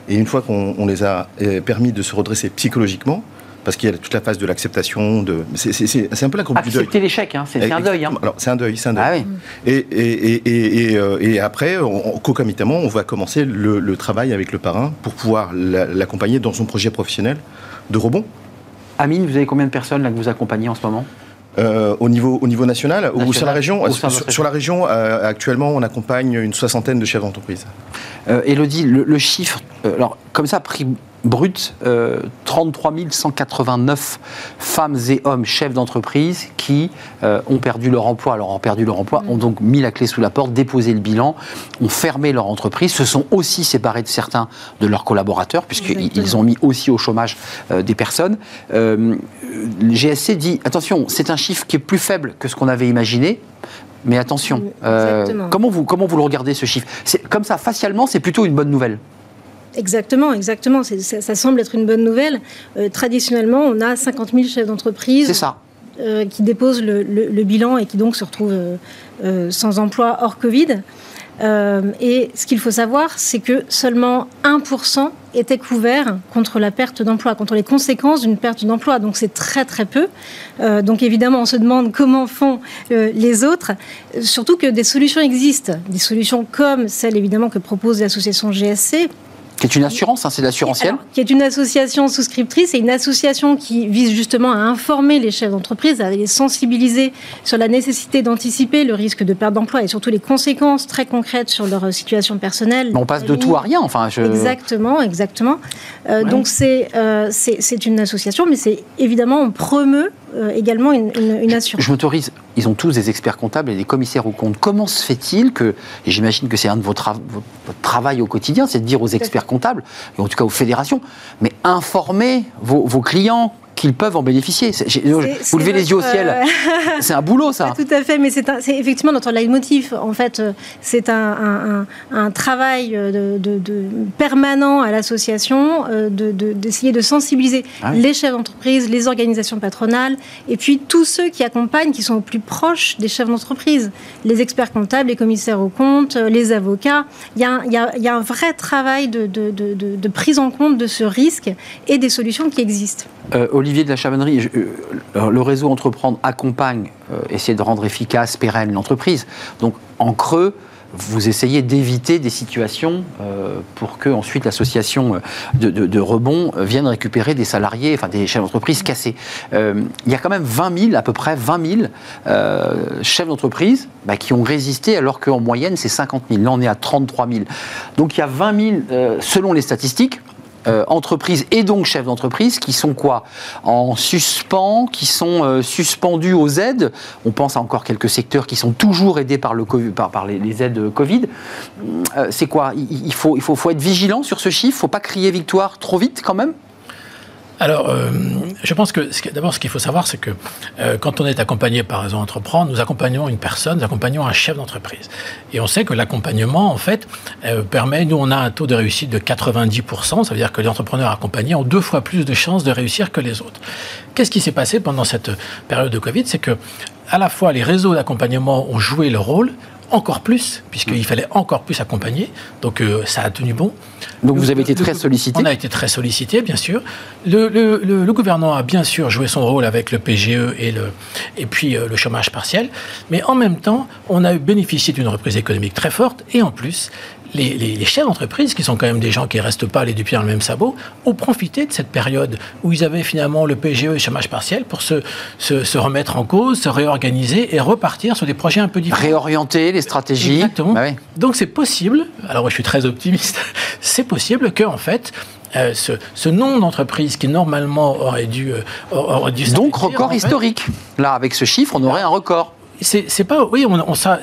Et une fois qu'on les a euh, permis de se redresser psychologiquement, parce qu'il y a toute la phase de l'acceptation. De... C'est un peu la courbe du deuil. Accepter l'échec, hein. c'est un deuil. Hein. Alors, c'est un deuil, c'est un deuil. Ah, oui. et, et, et, euh, et, après, concomitamment, on va commencer le, travail avec le parrain pour pouvoir l'accompagner dans son projet professionnel de rebond. Amine, vous avez combien de personnes là, que vous accompagnez en ce moment? Euh, au, niveau, au niveau national, ou sur la région sur, la région, euh, actuellement, on accompagne une soixantaine de chefs d'entreprise. Euh, Elodie, le, chiffre, alors comme ça, pris brut, 33 189 femmes et hommes chefs d'entreprise qui ont perdu leur emploi. Alors, ont perdu leur emploi, ont donc mis la clé sous la porte, déposé le bilan, ont fermé leur entreprise, se sont aussi séparés de certains de leurs collaborateurs, puisqu'ils ont mis aussi au chômage des personnes. le GSC dit attention, c'est un chiffre qui est plus faible que ce qu'on avait imaginé. Mais attention, euh, comment, vous, comment vous le regardez ce chiffre? Comme ça, facialement, c'est plutôt une bonne nouvelle. Exactement, exactement. Ça, semble être une bonne nouvelle. Euh, traditionnellement, on a 50 000 chefs d'entreprise. Euh, qui déposent le, bilan et qui donc se retrouvent sans emploi hors Covid. Euh, et ce qu'il faut savoir, c'est que seulement 1% était couvert contre la perte d'emploi, contre les conséquences d'une perte d'emploi. Donc c'est très très peu. Euh, donc évidemment, on se demande comment font euh, les autres. Surtout que des solutions existent, des solutions comme celle évidemment que propose l'association GSC qui est une assurance, hein, c'est l'assurantiel Qui est une association souscriptrice et une association qui vise justement à informer les chefs d'entreprise, à les sensibiliser sur la nécessité d'anticiper le risque de perte d'emploi et surtout les conséquences très concrètes sur leur situation personnelle. on passe de tout à rien, enfin. Exactement, exactement. Euh, donc euh, c'est c'est une association, mais c'est évidemment on promeut euh, également une, une, assurance. Je m'autorise, ils ont tous des experts comptables et des commissaires aux comptes. Comment se fait-il que, et j'imagine que c'est un de vos votre travail au quotidien, c'est de dire aux experts comptables, et en tout cas aux fédérations, mais informer vos, vos clients, qu'ils peuvent en bénéficier. Vous levez les yeux au ciel. Euh, c'est un boulot, ça. tout à fait, mais c'est effectivement notre leitmotiv. En fait, euh, c'est un, travail euh, de, permanent à l'association d'essayer de, sensibiliser ah les chefs d'entreprise, les organisations patronales, et puis tous ceux qui accompagnent, qui sont au plus proches des chefs d'entreprise, les experts comptables, les commissaires aux comptes, les avocats. Il y a, il y a un vrai travail de, prise en compte de ce risque et des solutions qui existent. Olivier de la Chavonnerie, euh, le réseau Entreprendre accompagne, euh, essayer de rendre efficace, pérenne l'entreprise. Donc, en creux, vous essayez d'éviter des situations euh, pour que ensuite l'association de, rebond vienne récupérer des salariés, enfin des chefs d'entreprise cassés. il y a quand même 20 000, à peu près 20 000 chefs d'entreprise bah, qui ont résisté alors qu'en moyenne c'est 50 000. Là on est à 33 000. Donc il y a 20 000, selon les statistiques, euh, entreprises et donc chefs d'entreprise qui sont quoi En suspens, qui sont euh, suspendus aux aides. On pense à encore quelques secteurs qui sont toujours aidés par, le, par, les, aides Covid. Euh, c'est quoi il, faut, faut, faut être vigilant sur ce chiffre. Faut pas crier victoire trop vite quand même alors, euh, je pense que d'abord, ce qu'il faut savoir, c'est que euh, quand on est accompagné par Réseau Entreprendre, nous accompagnons une personne, nous accompagnons un chef d'entreprise. Et on sait que l'accompagnement, en fait, euh, permet, nous, on a un taux de réussite de 90%, ça veut dire que les entrepreneurs accompagnés ont deux fois plus de chances de réussir que les autres. Qu'est-ce qui s'est passé pendant cette période de Covid? C'est que à la fois les réseaux d'accompagnement ont joué leur rôle, encore plus, puisqu'il fallait encore plus accompagner. Donc euh, ça a tenu bon. Donc vous avez été très sollicité On a été très sollicité, bien sûr. Le, gouvernement a bien sûr joué son rôle avec le PGE et, le, et puis euh, le chômage partiel, mais en même temps, on a bénéficié d'une reprise économique très forte et en plus, les, chefs d'entreprise, qui sont quand même des gens qui ne restent pas les deux pieds dans le même sabot, ont profité de cette période où ils avaient finalement le PGE et le chômage partiel pour se, se, remettre en cause, se réorganiser et repartir sur des projets un peu différents. Réorienter les stratégies. Exactement. Bah Donc c'est possible, alors je suis très optimiste, c'est possible que en fait, euh, ce, ce, nombre d'entreprises qui normalement aurait dû, euh, aurait dû donc record historique. Là, avec ce chiffre, on aurait un record c'est pas. Oui,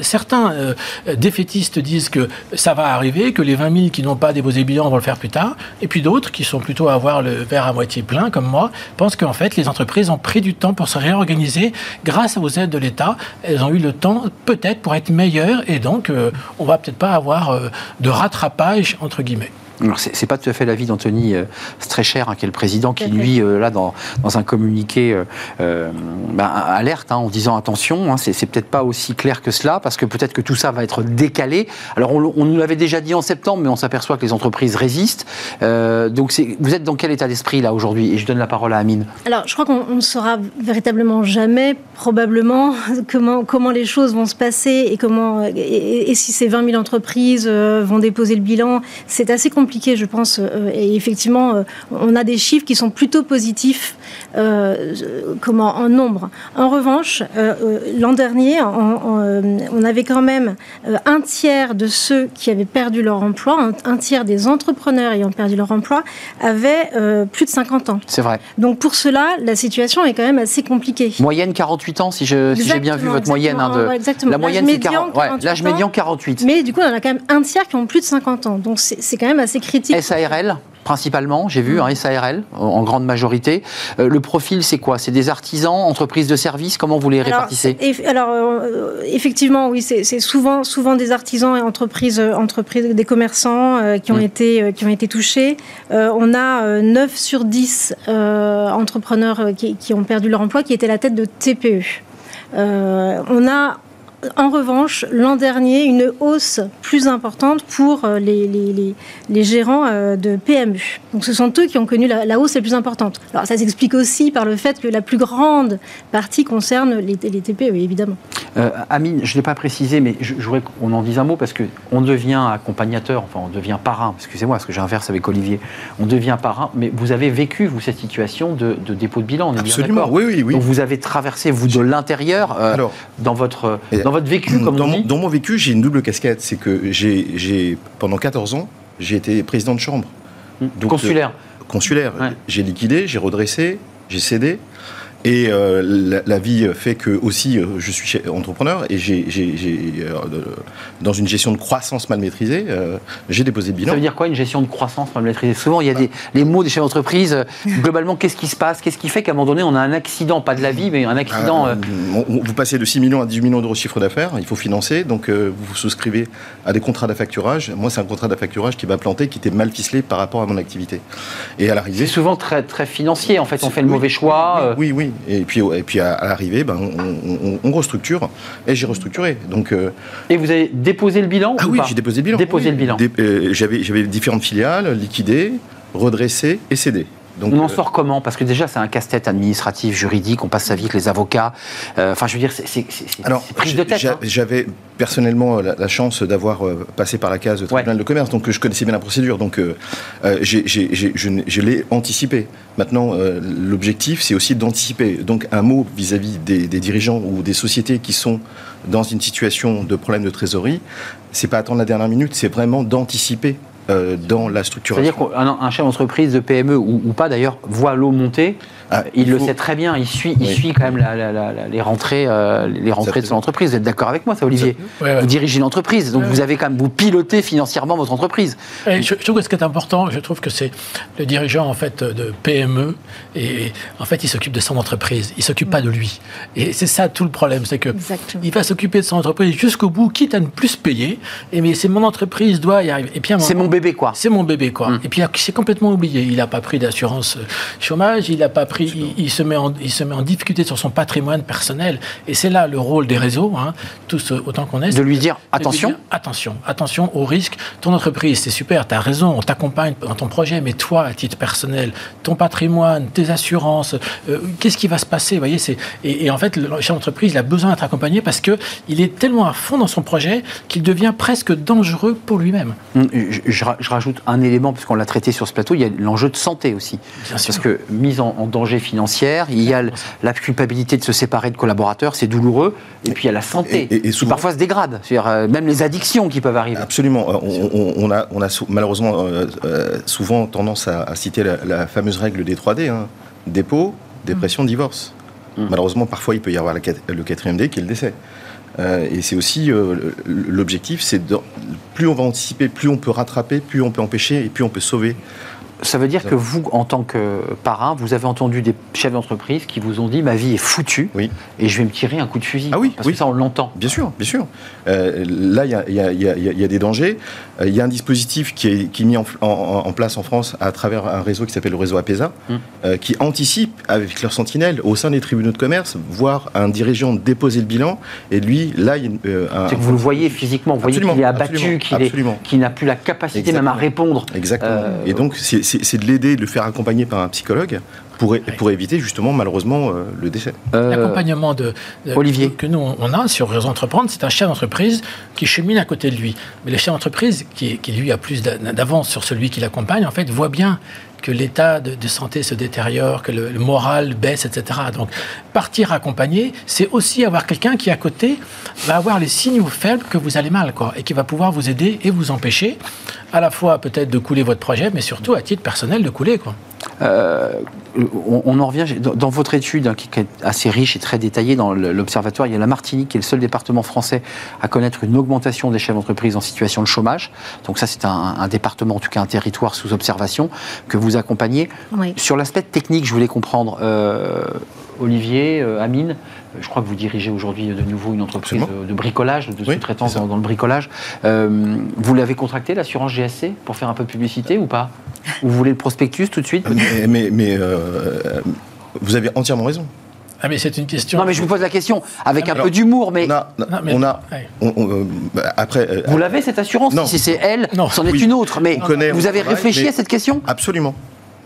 certains euh, défaitistes disent que ça va arriver, que les 20 000 qui n'ont pas déposé bilan vont le faire plus tard, et puis d'autres qui sont plutôt à avoir le verre à moitié plein, comme moi, pensent qu'en fait, les entreprises ont pris du temps pour se réorganiser grâce aux aides de l'État. Elles ont eu le temps, peut-être, pour être meilleures, et donc, euh, on va peut-être pas avoir euh, de rattrapage, entre guillemets. C'est pas tout à fait l'avis d'Anthony euh, Strecher, hein, qui est le président, qui lui, euh, là, dans, un communiqué, euh, ben, alerte hein, en disant attention, hein, c'est peut-être pas aussi clair que cela, parce que peut-être que tout ça va être décalé. Alors, on, nous l'avait déjà dit en septembre, mais on s'aperçoit que les entreprises résistent. donc, vous êtes dans quel état d'esprit, là, aujourd'hui? Et je donne la parole à Amine. Alors, je crois qu'on ne saura véritablement jamais, probablement, comment, comment les choses vont se passer et, comment, et, et si ces 20 000 entreprises vont déposer le bilan. C'est assez compliqué compliqué, je pense. et effectivement, on a des chiffres qui sont plutôt positifs comment, en nombre. En revanche, l'an dernier, on, avait quand même un tiers de ceux qui avaient perdu leur emploi, un, tiers des entrepreneurs ayant perdu leur emploi, avaient plus de 50 ans. C'est vrai. Donc pour cela, la situation est quand même assez compliquée. Moyenne 48 ans, si j'ai bien vu votre moyenne. Hein, de... exactement. La moyenne, c'est 40. L'âge médian, 48. Mais du coup, on a quand même un tiers qui ont plus de 50 ans. Donc c'est quand même assez critique. SARL principalement, j'ai vu, un SARL en grande majorité. Euh, le profil, c'est quoi? C'est des artisans, entreprises de services? Comment vous les répartissez? Alors, euh, effectivement, oui, c'est souvent, souvent des artisans et entreprises, entreprises des commerçants euh, qui, ont mmh. été, qui ont été touchés. on a 9 sur 10 entrepreneurs qui, qui, ont perdu leur emploi qui étaient la tête de TPE. on a en revanche, l'an dernier, une hausse plus importante pour euh, les, les, gérants euh, de PMU. Donc ce sont eux qui ont connu la, hausse la plus importante. Alors ça s'explique aussi par le fait que la plus grande partie concerne les, TPE, évidemment. Euh, Amine, je ne l'ai pas précisé, mais je, voudrais qu'on en dise un mot parce qu'on devient accompagnateur, enfin on devient parrain, excusez-moi, parce que j'inverse avec Olivier, on devient parrain, mais vous avez vécu, vous, cette situation de, dépôt de bilan, on est Absolument, bien oui, oui, oui. Donc vous avez traversé, vous, de l'intérieur, dans votre dans votre vécu, comme dans, on dit Dans mon vécu, j'ai une double casquette. C'est que j'ai, pendant 14 ans, j'ai été président de chambre. Hum, Donc, consulaire. Euh, consulaire. J'ai liquidé, j'ai redressé, j'ai cédé. Et euh, la, vie fait que aussi, euh, je suis entrepreneur et j'ai, euh, dans une gestion de croissance mal maîtrisée, j'ai déposé le bilan. Ça veut dire quoi une gestion de croissance mal maîtrisée? Souvent, il y a des, les mots des chefs d'entreprise. globalement, qu'est-ce qui se passe? Qu'est-ce qui fait qu'à un moment donné, on a un accident, pas de la vie, mais un accident Vous passez de 6 millions à 18 millions d'euros de chiffre d'affaires, il faut financer, donc vous vous souscrivez à des contrats d'affacturage. Moi, c'est un contrat d'affacturage qui va planter, qui était mal ficelé par rapport à mon activité. Et à l'arrivée. C'est souvent très, très financier, en fait. On fait le mauvais choix. oui, oui. Et puis, et puis à, l'arrivée, ben, on, restructure. Et j'ai restructuré. Donc, euh, et vous avez déposé le bilan Ah oui, j'ai déposé le bilan. Déposé le bilan. Euh, j'avais différentes filiales liquidées, redressées et cédées on en euh, sort comment? Parce que déjà, c'est un casse-tête administratif, juridique, on passe sa vie avec les avocats. Euh, enfin, je veux dire, c'est prise de tête. Hein. J'avais personnellement la, chance d'avoir euh, passé par la case de tribunal de commerce, donc je connaissais bien la procédure. Donc, je, l'ai anticipé. Maintenant, l'objectif, c'est aussi d'anticiper. Donc, un mot vis-à-vis des, des, dirigeants ou des sociétés qui sont dans une situation de problème de trésorerie, c'est pas attendre la dernière minute, c'est vraiment d'anticiper euh, dans la structuration. C'est-à-dire qu'un chef d'entreprise de PME ou, ou pas d'ailleurs voit l'eau monter, ah, il, le sait très bien, il suit, il suit quand même les rentrées, euh, les rentrées de son entreprise. Vous êtes d'accord avec moi, ça, Olivier Vous dirigez l'entreprise, donc vous avez quand même vous pilotez financièrement votre entreprise. je, trouve que ce qui est important, je trouve que c'est le dirigeant en fait de PME et en fait il s'occupe de son entreprise, il s'occupe pas de lui. Et c'est ça tout le problème, c'est que il va s'occuper de son entreprise jusqu'au bout, quitte à ne plus payer. Et mais c'est mon entreprise doit y arriver. Et puis c'est mon bébé quoi. C'est mon bébé quoi. Hum. Et puis c'est complètement oublié. Il n'a pas pris d'assurance chômage, il n'a pas pris il, se met en, il se met en difficulté sur son patrimoine personnel. Et c'est là le rôle des réseaux, hein, tous autant qu'on est. De lui dire attention. attention, attention au risque. Ton entreprise, c'est super, tu as raison, on t'accompagne dans ton projet, mais toi, à titre personnel, ton patrimoine, tes assurances, euh, qu'est-ce qui va se passer vous voyez, et, et, en fait, le chef d'entreprise, il a besoin d'être accompagné parce qu'il est tellement à fond dans son projet qu'il devient presque dangereux pour lui-même. Hum, je, rajoute un élément, puisqu'on l'a traité sur ce plateau, il y a l'enjeu de santé aussi. parce que mise en danger financière, il y a la culpabilité de se séparer de collaborateurs, c'est douloureux, et puis il y a la santé, et, qui parfois se dégrade, euh, même les addictions qui peuvent arriver. Absolument, on, a, on a malheureusement euh, euh, souvent tendance à, citer la, fameuse règle des 3D, hein. dépôt, dépression, divorce. Mmh. Malheureusement, parfois il peut y avoir le quatrième D qui est le décès. Et c'est aussi l'objectif, c'est plus on va anticiper, plus on peut rattraper, plus on peut empêcher et plus on peut sauver ça veut dire que vous, en tant que parrain, vous avez entendu des chefs d'entreprise qui vous ont dit ma vie est foutue oui. et je vais me tirer un coup de fusil. Ah oui, parce que ça, on l'entend. Bien sûr, bien sûr. Euh, là, il y, a des dangers. Euh, il y a un dispositif qui est, qui mis en, place en France à travers un réseau qui s'appelle le réseau APESA, hum. euh, qui anticipe avec leur sentinelle au sein des tribunaux de commerce, voir un dirigeant déposer le bilan et lui, là, il y a C'est que vous le voyez physiquement, vous voyez qu'il est abattu, qu'il n'a plus la capacité même à répondre. Exactement. et donc, c'est c'est de l'aider, de le faire accompagner par un psychologue pour, pour éviter justement malheureusement euh, le déchet. Euh, L'accompagnement de, Olivier. Que, nous on a sur Réseau Entreprendre, c'est un chef d'entreprise qui chemine à côté de lui. Mais le chef d'entreprise qui, qui lui a plus d'avance sur celui qui l'accompagne, en fait, voit bien que l'état de, santé se détériore, que le, moral baisse, etc. Donc, partir accompagné, c'est aussi avoir quelqu'un qui, à côté, va avoir les signes faibles que vous allez mal, quoi, et qui va pouvoir vous aider et vous empêcher, à la fois peut-être de couler votre projet, mais surtout à titre personnel de couler, quoi. Euh, on, en revient dans, votre étude hein, qui est assez riche et très détaillée dans l'observatoire. Il y a la Martinique qui est le seul département français à connaître une augmentation des chefs d'entreprise en situation de chômage. Donc ça, c'est un, département, en tout cas un territoire sous observation que vous accompagnez. Sur l'aspect technique, je voulais comprendre. Euh, Olivier, euh, Amine, je crois que vous dirigez aujourd'hui de nouveau une entreprise de, bricolage, de sous-traitance dans, le bricolage. vous l'avez contracté, l'assurance GSC, pour faire un peu de publicité ou pas? Vous voulez le prospectus tout de suite? Mais, mais, euh, vous avez entièrement raison. Ah mais c'est une question. Non mais je vous pose la question avec un peu d'humour, mais on a, euh, bah, après. Euh, vous l'avez cette assurance non. Si c'est elle, c'en est une autre. Mais vous avez réfléchi à cette question? Absolument.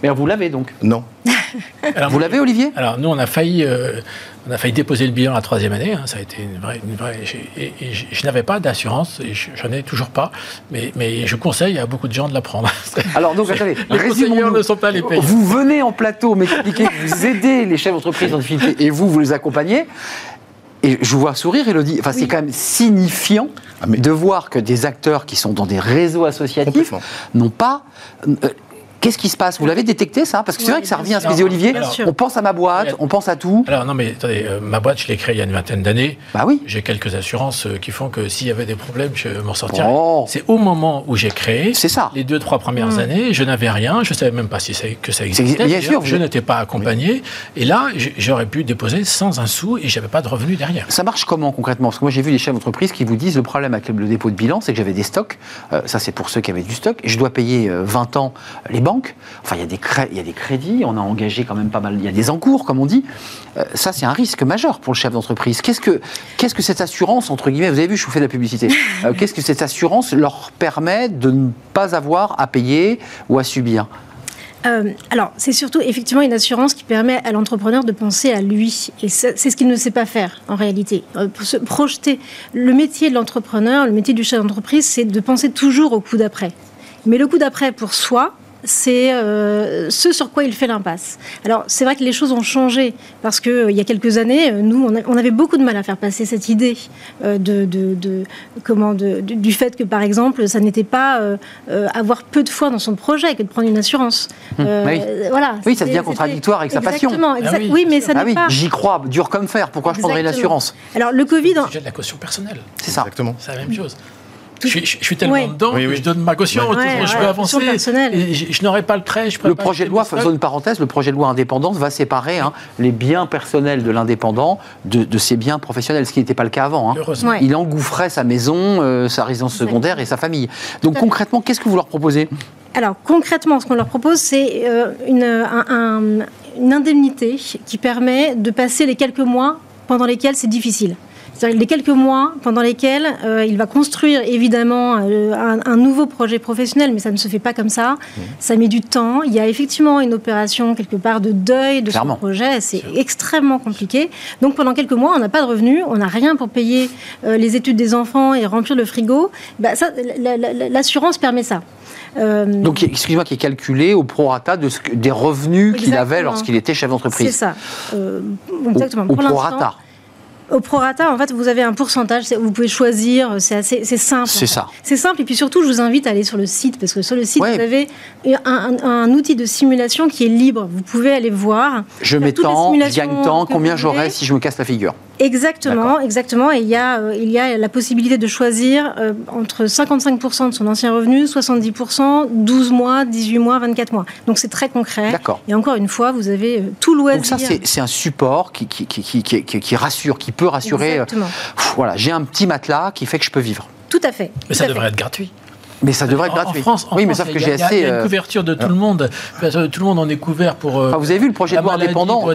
Mais vous l'avez donc Non. vous l'avez Olivier? Alors nous on a failli on a failli déposer le bilan la troisième année. Hein, ça a été une vraie. Une vraie et, je, n'avais pas d'assurance et j'en ai toujours pas. Mais, mais, je conseille à beaucoup de gens de la prendre. Alors, donc, attendez, les ne sont pas les payants. Vous venez en plateau m'expliquer que vous aidez les chefs d'entreprise en difficulté et vous, vous les accompagnez. Et je vous vois sourire, Elodie. Enfin, c'est quand même signifiant ah, de voir que des acteurs qui sont dans des réseaux associatifs n'ont pas. Euh, Qu'est-ce qui se passe? Vous l'avez détecté ça? Parce que c'est vrai que ça revient à ce que disait Olivier. on pense à ma boîte, on pense à tout. Alors non, mais attendez, euh, ma boîte, je l'ai créée il y a une vingtaine d'années. Bah oui. J'ai quelques assurances euh, qui font que s'il y avait des problèmes, je m'en sortirais. Oh. C'est au moment où j'ai créé. C'est ça. Les deux, trois premières mmh. années, je n'avais rien. Je savais même pas si ça, que ça existait. Bien sûr. Je n'étais pas accompagné. Et là, j'aurais pu déposer sans un sou et j'avais pas de revenus derrière. Ça marche comment concrètement? Parce que moi, j'ai vu des chefs d'entreprise qui vous disent le problème avec le dépôt de bilan, c'est que j'avais des stocks. Euh, ça, c'est pour ceux qui avaient du stock. Je dois payer 20 ans les banques. Enfin, il y a il y a des crédits, on a engagé quand même pas mal, il y a des encours, comme on dit. Euh, ça, c'est un risque majeur pour le chef d'entreprise. Qu'est-ce que, qu'est-ce que cette assurance, entre guillemets, vous avez vu, je vous fais de la publicité, euh, qu'est-ce que cette assurance leur permet de ne pas avoir à payer ou à subir? Euh, alors, c'est surtout effectivement une assurance qui permet à l'entrepreneur de penser à lui. Et c'est ce qu'il ne sait pas faire en réalité. pour se projeter, le métier de l'entrepreneur, le métier du chef d'entreprise, c'est de penser toujours au coup d'après. Mais le coup d'après pour soi, c'est euh, ce sur quoi il fait l'impasse. Alors c'est vrai que les choses ont changé parce que euh, il y a quelques années, euh, nous on, avait beaucoup de mal à faire passer cette idée de, comment du fait que par exemple ça n'était pas avoir peu de foi dans son projet que de prendre une assurance. Hum, oui. Voilà. Oui, ça devient contradictoire avec sa passion. Exactement. Ah oui, mais ça ah pas. J'y crois, dur comme fer. Pourquoi je prendrais une assurance? Alors le Covid. C'est de la caution personnelle. C'est ça. Exactement. C'est la même chose. Je, suis tellement dedans que je donne ma caution, je peux avancer. je, je n'aurai pas le trait. le projet de loi, faisons une parenthèse, le projet de loi indépendance va séparer hein, les biens personnels de l'indépendant de, ses biens professionnels, ce qui n'était pas le cas avant. Hein. Il engouffrait sa maison, euh, sa résidence secondaire et sa famille. Donc concrètement, qu'est-ce que vous leur proposez? Alors concrètement, ce qu'on leur propose, c'est euh, une, une indemnité qui permet de passer les quelques mois pendant lesquels c'est difficile les quelques mois pendant lesquels euh, il va construire évidemment euh, un, nouveau projet professionnel, mais ça ne se fait pas comme ça. Mmh. Ça met du temps. Il y a effectivement une opération quelque part de deuil de ce projet. C'est extrêmement compliqué. Donc pendant quelques mois, on n'a pas de revenus, on n'a rien pour payer euh, les études des enfants et remplir le frigo. Bah, l'assurance permet ça. Donc, excusez-moi, qui est calculé au prorata de des revenus qu'il avait lorsqu'il était chef d'entreprise. C'est ça. exactement. Au, au prorata. Au prorata, en fait, vous avez un pourcentage, vous pouvez choisir, c'est assez, c'est simple. C'est ça. C'est simple, et puis surtout, je vous invite à aller sur le site, parce que sur le site, vous avez un, outil de simulation qui est libre. Vous pouvez aller voir. Je mets tant, je gagne tant, combien j'aurai si je me casse la figure. Exactement, exactement. Et il y, a, euh, il y a la possibilité de choisir euh, entre 55% de son ancien revenu, 70%, 12 mois, 18 mois, 24 mois. Donc c'est très concret. D'accord. Et encore une fois, vous avez euh, tout loisir. Donc ça, c'est un support qui, qui, qui, qui, rassure, qui peut rassurer. Exactement. voilà, j'ai un petit matelas qui fait que je peux vivre. Tout à fait. Mais ça devrait être gratuit. Mais ça devrait être gratuit. En France, oui, mais sauf que j'ai assez. Il y a une euh, couverture de tout le monde. Tout le monde en est couvert pour. Enfin, vous avez vu le projet de loi indépendant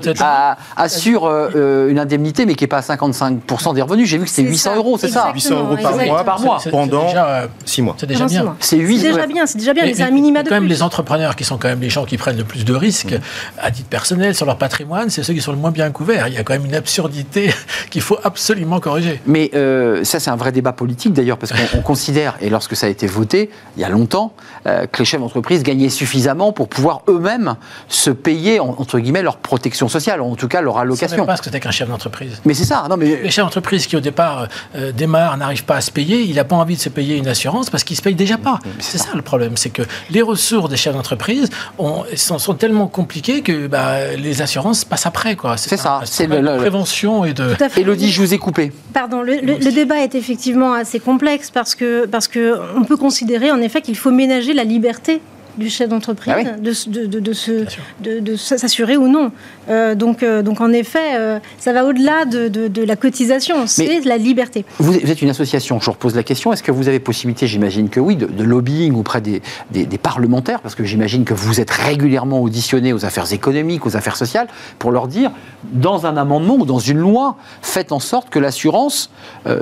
assure une indemnité, mais qui n'est pas à 55% des revenus. J'ai vu que c'était 800 euros, c'est ça 800 euros par mois, par mois pendant 6 mois. C'est déjà bien. C'est déjà bien, c'est déjà bien, mais c'est un minima de quand même les entrepreneurs qui sont quand même les gens qui prennent le plus de risques mm. à titre personnel sur leur patrimoine, c'est ceux qui sont le moins bien couverts. Il y a quand même une absurdité qu'il faut absolument corriger. Mais euh, ça, c'est un vrai débat politique d'ailleurs, parce qu'on considère, et lorsque ça a été voté il y a longtemps, euh, que les chefs d'entreprise gagnaient suffisamment pour pouvoir eux-mêmes se payer entre guillemets leur protection sociale, ou en tout cas leur allocation. Je ne pas ce que c'était qu'un chef d'entreprise. Mais c'est ça. Non, mais les chefs d'entreprise qui au départ euh, démarrent, n'arrivent pas à se payer, il n'a pas envie de se payer une assurance parce qu'il se paye déjà pas. C'est ça. le problème, c'est que les ressources des chefs d'entreprise sont, sont, tellement compliquées que bah, les assurances passent après. C'est ça. C'est la prévention et de. Elodie, je vous ai coupé. Pardon. Le, le, débat est effectivement assez complexe parce que parce que on peut considérer en effet qu'il faut ménager la liberté du chef d'entreprise ah de, de, de, de, s'assurer ou non. Euh, donc, euh, donc en effet, euh, ça va au-delà de, la cotisation, c'est la liberté. Vous êtes une association, je vous repose la question, est-ce que vous avez possibilité, j'imagine que oui, de, lobbying auprès des, des, parlementaires, parce que j'imagine que vous êtes régulièrement auditionné aux affaires économiques, aux affaires sociales, pour leur dire, dans un amendement ou dans une loi, faites en sorte que l'assurance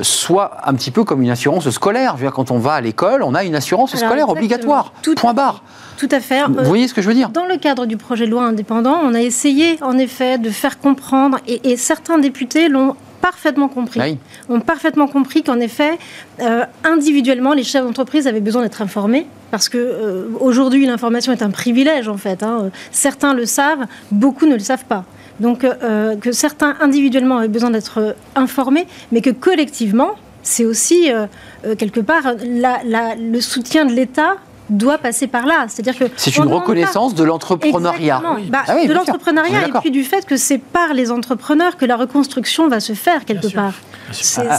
soit un petit peu comme une assurance scolaire. Quand on va à l'école, on a une assurance scolaire obligatoire. Point barre. Tout à fait. Vous voyez ce que je veux dire? Dans le cadre du projet de loi indépendant, on a essayé en effet de faire comprendre, et, certains députés l'ont parfaitement compris. Ah ont parfaitement compris qu'en effet, euh, individuellement, les chefs d'entreprise avaient besoin d'être informés parce que euh, aujourd'hui, l'information est un privilège en fait. Hein. Certains le savent, beaucoup ne le savent pas. Donc euh, que certains individuellement avaient besoin d'être informés, mais que collectivement, c'est aussi quelque part le soutien de l'État doit passer par là. C'est-à-dire que c'est une reconnaissance de l'entrepreneuriat, bah, ah de l'entrepreneuriat et puis du fait que c'est par les entrepreneurs que la reconstruction va se faire quelque part.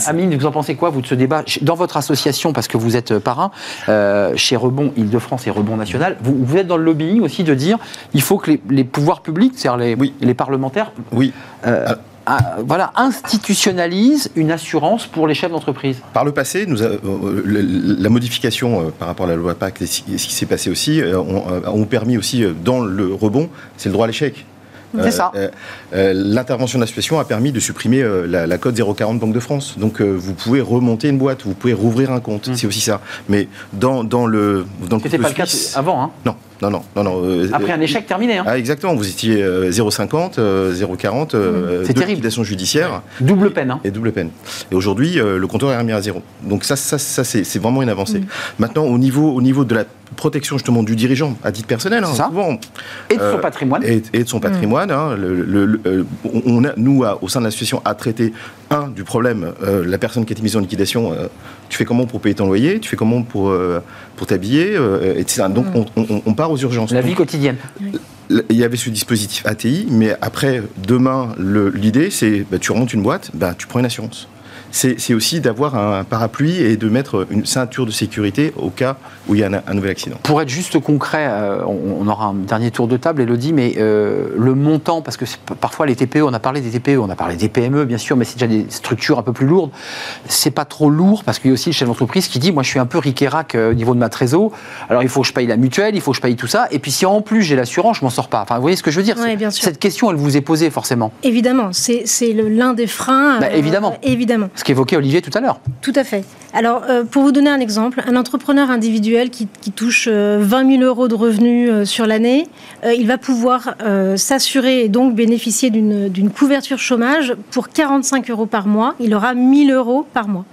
Amine, vous en pensez quoi vous de ce débat dans votre association parce que vous êtes euh, parrain euh, chez Rebond Île-de-France et Rebond National. Vous, êtes dans le lobbying aussi de dire il faut que les, pouvoirs publics, c'est-à-dire les, les parlementaires, oui. Euh, ah voilà, institutionnalise une assurance pour les chefs d'entreprise Par le passé, nous euh, la modification euh, par rapport à la loi PAC et ce qui s'est passé aussi, euh, ont, permis aussi, dans le rebond, c'est le droit à l'échec. C'est ça. L'intervention de l'association a permis de supprimer la, la, code 040 Banque de France. Donc vous pouvez remonter une boîte, vous pouvez rouvrir un compte, mmh. c'est aussi ça. Mais dans, dans le. C'était pas le cas avant, hein Non. Non, non, non, non. Euh, Après un échec terminé. Hein. Ah, exactement. Vous étiez 0,50, 0,40. Euh, c'est terrible. judiciaire. Double peine. Hein. Et double peine. Et aujourd'hui, euh, le compteur est remis à zéro. Donc ça, ça, ça c'est vraiment une avancée. Mm. Maintenant, au niveau, au niveau de la protection justement du dirigeant à titre personnel, hein, souvent, et de son patrimoine. Et, de son patrimoine. Hein, le, on a, nous, au sein de l'association, à traiter un du problème. la personne qui a été mise en liquidation, tu fais comment pour payer ton loyer, tu fais comment pour pour t'habiller, etc. Donc mm. on, on, part aux urgences. La vie quotidienne. Il y avait ce dispositif ATI, mais après, demain, l'idée, c'est bah, tu remontes une boîte, bah, tu prends une assurance c'est aussi d'avoir un parapluie et de mettre une ceinture de sécurité au cas où il y a un, nouvel accident. Pour être juste concret, euh, on, aura un dernier tour de table, Elodie, mais euh, le montant, parce que parfois les TPE, on a parlé des TPE, on a parlé des PME, bien sûr, mais c'est déjà des structures un peu plus lourdes. C'est pas trop lourd, parce qu'il y a aussi le chef d'entreprise qui dit Moi, je suis un peu riquérac euh, au niveau de ma trésor, alors il faut que je paye la mutuelle, il faut que je paye tout ça, et puis si en plus j'ai l'assurance, je m'en sors pas. Enfin, vous voyez ce que je veux dire? Cette question, elle vous est posée forcément. Évidemment, c'est l'un des freins. Bah, évidemment. évidemment qu'évoquait Olivier tout à l'heure. Tout à fait. Alors, euh, pour vous donner un exemple, un entrepreneur individuel qui, touche 20 euh, 000 euros de revenus euh, sur l'année, il va pouvoir s'assurer et donc bénéficier d'une couverture chômage pour 45 euros par mois. Il aura 1000 euros par mois.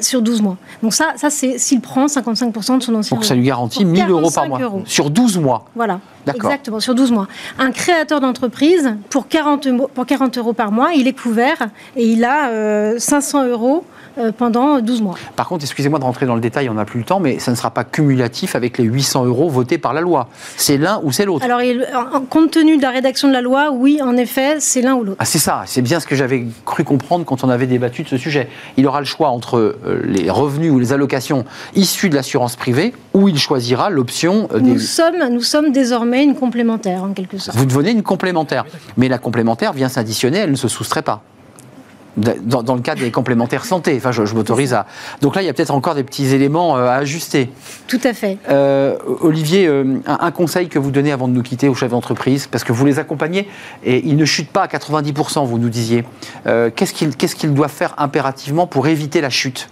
Sur 12 mois. Donc ça, ça c'est s'il prend 55% de son ancien. Donc ça lui garantit 1000 euros par mois. Sur 12 mois. Voilà. Exactement, sur 12 mois. Un créateur d'entreprise, pour 40, pour 40 euros par mois, il est couvert et il a 500 euros euh, pendant 12 mois. Par contre, excusez-moi de rentrer dans le détail, on n'a plus le temps, mais ça ne sera pas cumulatif avec les 800 euros votés par la loi. C'est l'un ou c'est l'autre Alors, compte tenu de la rédaction de la loi, oui, en effet, c'est l'un ou l'autre. Ah, c'est ça, c'est bien ce que j'avais cru comprendre quand on avait débattu de ce sujet. Il aura le choix entre euh, les revenus ou les allocations issues de l'assurance privée, ou il choisira l'option euh, des... Nous sommes, nous sommes désormais une complémentaire, en quelque sorte. Vous devenez une complémentaire. Mais la complémentaire vient s'additionner, elle ne se soustrait pas. Dans, le cadre des complémentaires santé. Enfin, je, m'autorise à. Donc là, il y a peut-être encore des petits éléments euh, à ajuster. Tout à fait. Euh, Olivier, euh, un, conseil que vous donnez avant de nous quitter aux chefs d'entreprise, parce que vous les accompagnez et ils ne chutent pas à 90%, vous nous disiez. Qu'est-ce qu'ils doivent faire impérativement pour éviter la chute?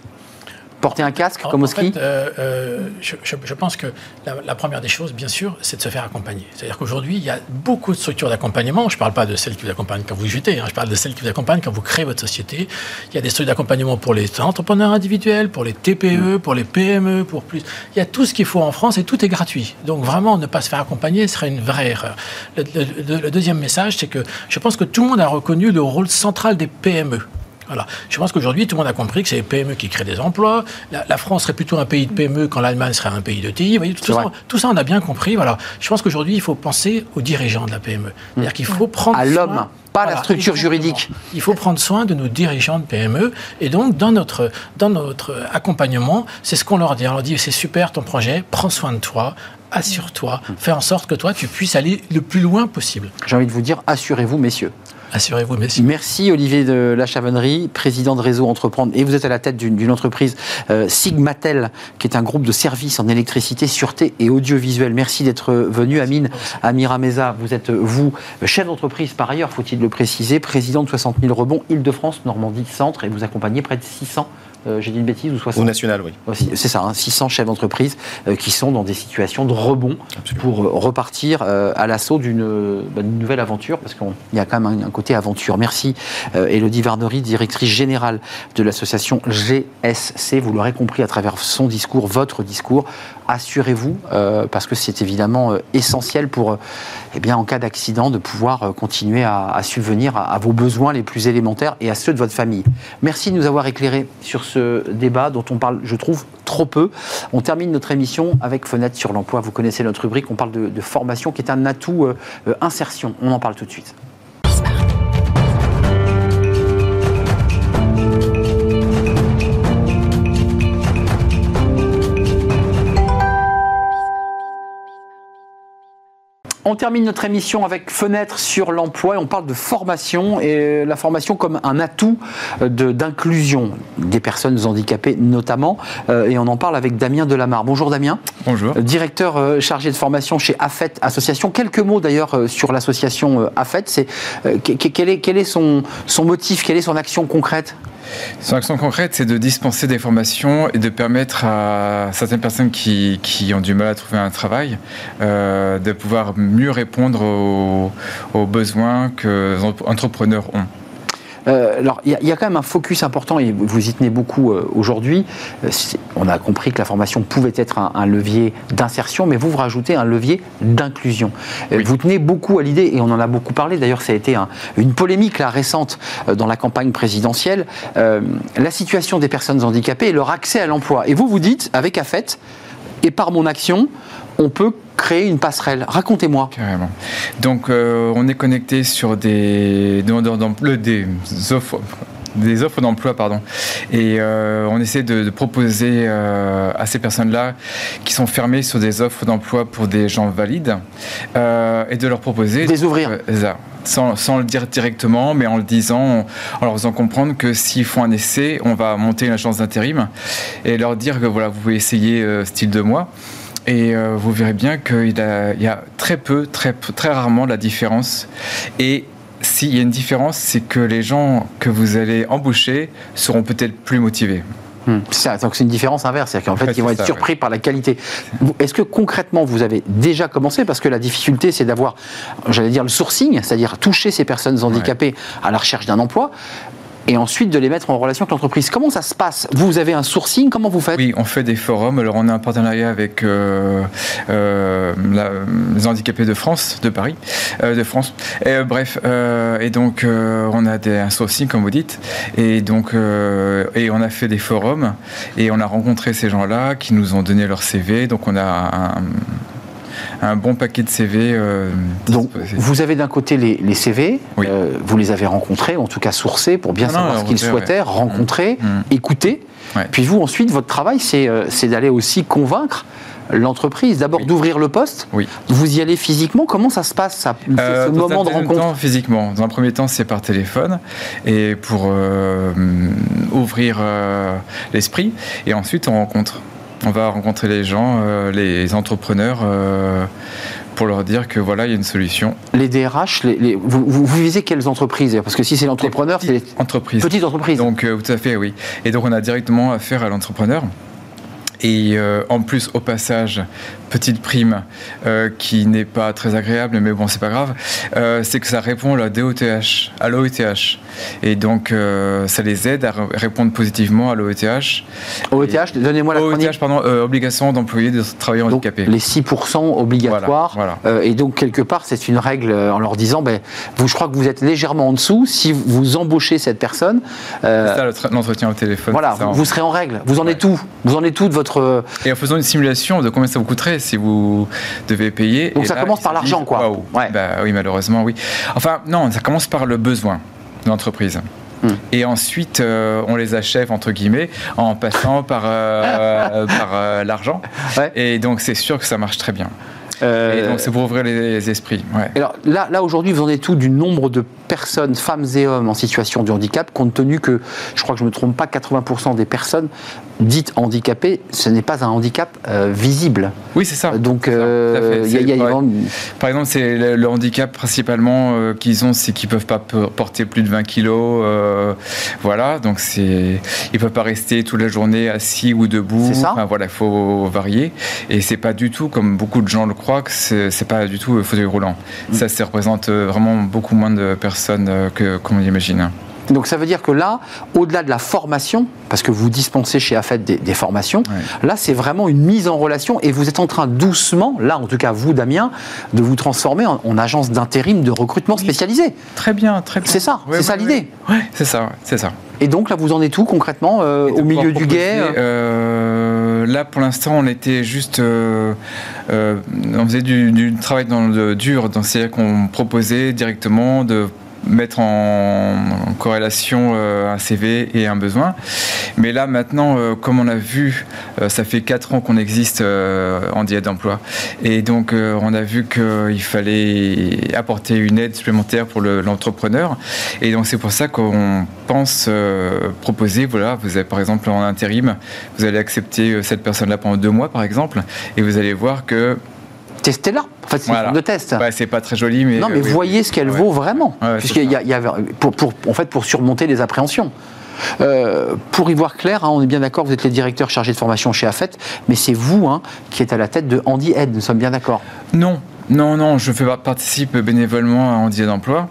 Porter un casque comme au ski euh, euh, je, pense que la, première des choses, bien sûr, c'est de se faire accompagner. C'est-à-dire qu'aujourd'hui, il y a beaucoup de structures d'accompagnement. Je ne parle pas de celles qui vous accompagnent quand vous jutez, hein. je parle de celles qui vous accompagnent quand vous créez votre société. Il y a des structures d'accompagnement pour les entrepreneurs individuels, pour les TPE, mm. pour les PME, pour plus. Il y a tout ce qu'il faut en France et tout est gratuit. Donc vraiment, ne pas se faire accompagner serait une vraie erreur. le deuxième message, c'est que je pense que tout le monde a reconnu le rôle central des PME. Voilà. Je pense qu'aujourd'hui, tout le monde a compris que c'est les PME qui créent des emplois. La, France serait plutôt un pays de PME quand l'Allemagne serait un pays de TI. tout, ça, tout, ça, on a bien compris. Voilà. Je pense qu'aujourd'hui, il faut penser aux dirigeants de la PME. C'est-à-dire qu'il faut prendre à l'homme. Pas à la structure juridique. Il faut prendre soin de nos dirigeants de PME. Et donc, dans notre, dans notre accompagnement, c'est ce qu'on leur dit. On leur dit c'est super ton projet, prends soin de toi, assure-toi, fais en sorte que toi, tu puisses aller le plus loin possible. J'ai envie de vous dire, assurez-vous, messieurs. Assurez-vous, merci. Merci Olivier de la Chavonnerie, président de Réseau Entreprendre. Et vous êtes à la tête d'une entreprise euh, Sigmatel, qui est un groupe de services en électricité, sûreté et audiovisuel. Merci d'être venu. Amine Amira Meza, vous êtes, vous, chef d'entreprise par ailleurs, faut-il le préciser, président de 60 000 rebonds, Île-de-France, Normandie, Centre, et vous accompagnez près de 600 euh, j'ai dit une bêtise, ou 60 Au national, oui. C'est ça, 600 hein, chefs d'entreprise euh, qui sont dans des situations de rebond pour euh, repartir à l'assaut bah, d'une nouvelle aventure, parce qu'il y a quand même un, côté aventure. Merci Elodie Varnery, directrice générale de l'association GSC. Vous l'aurez compris à travers son discours, votre discours. Assurez-vous, parce que c'est évidemment essentiel pour, eh bien, en cas d'accident, de pouvoir continuer à, subvenir à, vos besoins les plus élémentaires et à ceux de votre famille. Merci de nous avoir éclairés sur ce débat dont on parle, je trouve, trop peu. On termine notre émission avec Fenêtre sur l'emploi. Vous connaissez notre rubrique, on parle de, formation qui est un atout euh, euh, insertion. On en parle tout de suite. On termine notre émission avec Fenêtre sur l'emploi et on parle de formation et la formation comme un atout euh, d'inclusion des personnes handicapées notamment. Euh, et on en parle avec Damien Delamarre. Bonjour Damien. Bonjour. Directeur euh, chargé de formation chez AFET Association. Quelques mots d'ailleurs sur l'association AFET. C'est, quel est, quel est son, son motif, quelle est son action concrète? Son action concrète, c'est de dispenser des formations et de permettre à certaines personnes qui, ont du mal à trouver un travail euh, de pouvoir mieux répondre aux, aux besoins que les entrepreneurs ont. Euh, alors, il y, a quand même un focus important, et vous y tenez beaucoup euh, aujourd'hui. Euh, on a compris que la formation pouvait être un, levier d'insertion, mais vous, vous rajoutez un levier d'inclusion. Vous tenez beaucoup à l'idée, et on en a beaucoup parlé, d'ailleurs, ça a été une polémique là, récente dans la campagne présidentielle, la situation des personnes handicapées et leur accès à l'emploi. Et vous, vous dites, avec AFET, et par mon action, on peut créer une passerelle. Racontez-moi. Carrément. Donc, euh, on est connecté sur des des offres des offres d'emploi, pardon. Et euh, on essaie de, proposer euh, à ces personnes-là qui sont fermées sur des offres d'emploi pour des gens valides et de leur proposer... Des ouvrir. Sans, sans, le dire directement, mais en le disant, en leur faisant comprendre que s'ils font un essai, on va monter une agence d'intérim et leur dire que voilà, vous pouvez essayer style de moi. Et euh, vous verrez bien qu'il y a très peu, très, très rarement la différence. Et s'il y a une différence, c'est que les gens que vous allez embaucher seront peut-être plus motivés. Hmm. C'est donc c'est une différence inverse, c'est-à-dire qu'en fait, ils vont être surpris par la qualité. Est-ce que concrètement, vous avez déjà commencé? Parce que la difficulté, c'est d'avoir, j'allais dire, le sourcing, c'est-à-dire toucher ces personnes handicapées à la recherche d'un emploi et ensuite de les mettre en relation avec l'entreprise. Comment ça se passe? Vous avez un sourcing Comment vous faites? Oui, on fait des forums. Alors, on a un partenariat avec euh, euh, les handicapés de France, de Paris, euh, de France. Bref, et donc, on a des, un sourcing, comme vous dites. Et donc, et on a fait des forums et on a rencontré ces gens-là qui nous ont donné leur CV. Donc, on a un un bon paquet de CV. Euh, Donc, vous avez d'un côté les, CV, euh, vous les avez rencontrés, en tout cas sourcés, pour bien savoir ce qu'ils souhaitaient, rencontrer, mmh. Mmh. écouter. Puis vous, ensuite, votre travail, c'est euh, d'aller aussi convaincre l'entreprise. D'abord d'ouvrir le poste. Oui. Vous y allez physiquement. Comment ça se passe ça, euh, ce moment de rencontre temps, Physiquement. Dans un premier temps, c'est par téléphone et pour euh, ouvrir euh, l'esprit. Et ensuite, on rencontre. On va rencontrer les gens, les entrepreneurs pour leur dire que voilà, il y a une solution. Les DRH, les, vous, vous, visez quelles entreprises? Parce que si c'est l'entrepreneur, c'est les entreprises. Petites entreprises. Donc, tout à fait, oui. Et donc, on a directement affaire à l'entrepreneur. Et euh, en plus, au passage, petite prime euh, qui n'est pas très agréable, mais bon, c'est pas grave, euh, c'est que ça répond à la DOTH, à l'OETH. Et donc, ça les aide à répondre positivement à l'OETH. OETH, donnez-moi la OETH, pardon, obligation d'employer des travailleurs handicapés. Les 6% obligatoires. et donc, quelque part, c'est une règle en leur disant, ben, vous, je crois que vous êtes légèrement en dessous. Si vous embauchez cette personne. c'est ça l'entretien au téléphone. Voilà, vous, serez en règle. Vous en êtes où? Vous en êtes tout de votre et en faisant une simulation de combien ça vous coûterait si vous devez payer. Donc ça commence par l'argent, quoi. Ouais. Bah, oui, malheureusement, oui. Enfin, non, ça commence par le besoin de l'entreprise. Hmm. Et ensuite, euh, on les achève, entre guillemets, en passant par, euh, par euh, l'argent. Et donc, c'est sûr que ça marche très bien. et donc, c'est pour ouvrir les esprits. Alors là, là aujourd'hui, vous en êtes tout du nombre de personnes, femmes et hommes en situation de handicap, compte tenu que, je crois que je ne me trompe pas, 80% des personnes dites handicapées, ce n'est pas un handicap euh, visible. Oui, c'est ça. Donc, euh, y a, par exemple, c'est le, handicap principalement euh, qu'ils ont, c'est qu'ils ne peuvent pas porter plus de 20 kilos. voilà, donc c'est, ils ne peuvent pas rester toute la journée assis ou debout. C'est ça. Enfin, voilà, il faut varier. Et c'est pas du tout, comme beaucoup de gens le croient, que c'est, c'est pas du tout fauteuil roulant. Mm. Ça, ça représente vraiment beaucoup moins de personnes que qu'on l'imagine. Donc ça veut dire que là, au-delà de la formation, parce que vous dispensez chez AFET des, formations, là c'est vraiment une mise en relation et vous êtes en train doucement, là en tout cas vous Damien, de vous transformer en, agence d'intérim de recrutement spécialisée. Très bien, très bien. C'est ça, c'est ça l'idée. Oui, c'est ça, c'est ça. Et donc là vous en êtes où concrètement euh, au milieu du guet euh, Là pour l'instant on était juste, on faisait du, travail dans le dur, c'est-à-dire qu'on proposait directement de mettre en, corrélation euh, un CV et un besoin. Mais là, maintenant, euh, comme on a vu, euh, ça fait 4 ans qu'on existe en diète d'emploi. Et donc, on a vu qu'il fallait apporter une aide supplémentaire pour l'entrepreneur. et donc, c'est pour ça qu'on pense proposer, voilà, vous avez par exemple en intérim, vous allez accepter cette personne-là pendant deux mois, par exemple, et vous allez voir que testez-la. En fait, c'est une de test. c'est pas très joli, mais. Non, mais voyez ce qu'elle vaut vraiment. Puisqu'il y, a, pour, pour, en fait, pour surmonter les appréhensions. Euh, pour y voir clair, hein, on est bien d'accord, vous êtes les directeurs chargés de formation chez AFET, mais c'est vous hein, qui êtes à la tête de Handy Aid, nous sommes bien d'accord Non, non, non, je fais participe bénévolement à Handy Aid Emploi.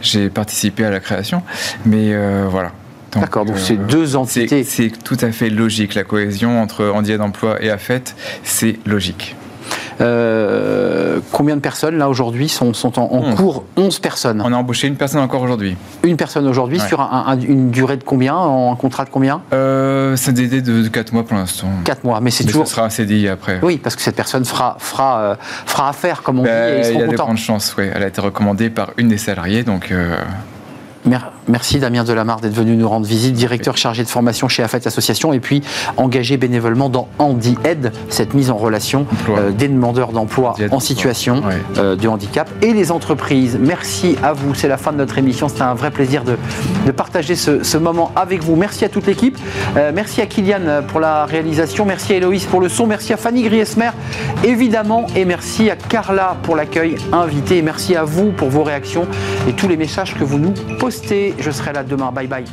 J'ai participé à la création, mais euh, voilà. D'accord, donc c'est euh, deux entités. C'est tout à fait logique. La cohésion entre Handy Aid Emploi et AFET, c'est logique. Euh, combien de personnes là aujourd'hui sont, sont, en, cours? 11 personnes. On a embauché une personne encore aujourd'hui. Une personne aujourd'hui sur une durée de combien Un contrat de combien? Euh, C'est des délai de 4 mois pour l'instant. 4 mois, mais c'est toujours. Ça sera un CDI après. Oui, parce que cette personne fera, fera, euh, fera affaire, comme on ben, dit. il y a de grandes chances, oui. Elle a été recommandée par une des salariés, donc. Merci Damien Delamarre d'être venu nous rendre visite, directeur chargé de formation chez AFET Association et puis engagé bénévolement dans Handy Aid, cette mise en relation euh, des demandeurs d'emploi en situation euh, de handicap et les entreprises. Merci à vous, c'est la fin de notre émission, c'était un vrai plaisir de, partager ce, moment avec vous. Merci à toute l'équipe, euh, merci à Kylian pour la réalisation, merci à Héloïse pour le son, merci à Fanny Griesmer évidemment. Et merci à Carla pour l'accueil invité. Et merci à vous pour vos réactions et tous les messages que vous nous postez. Je serai là demain. Bye bye.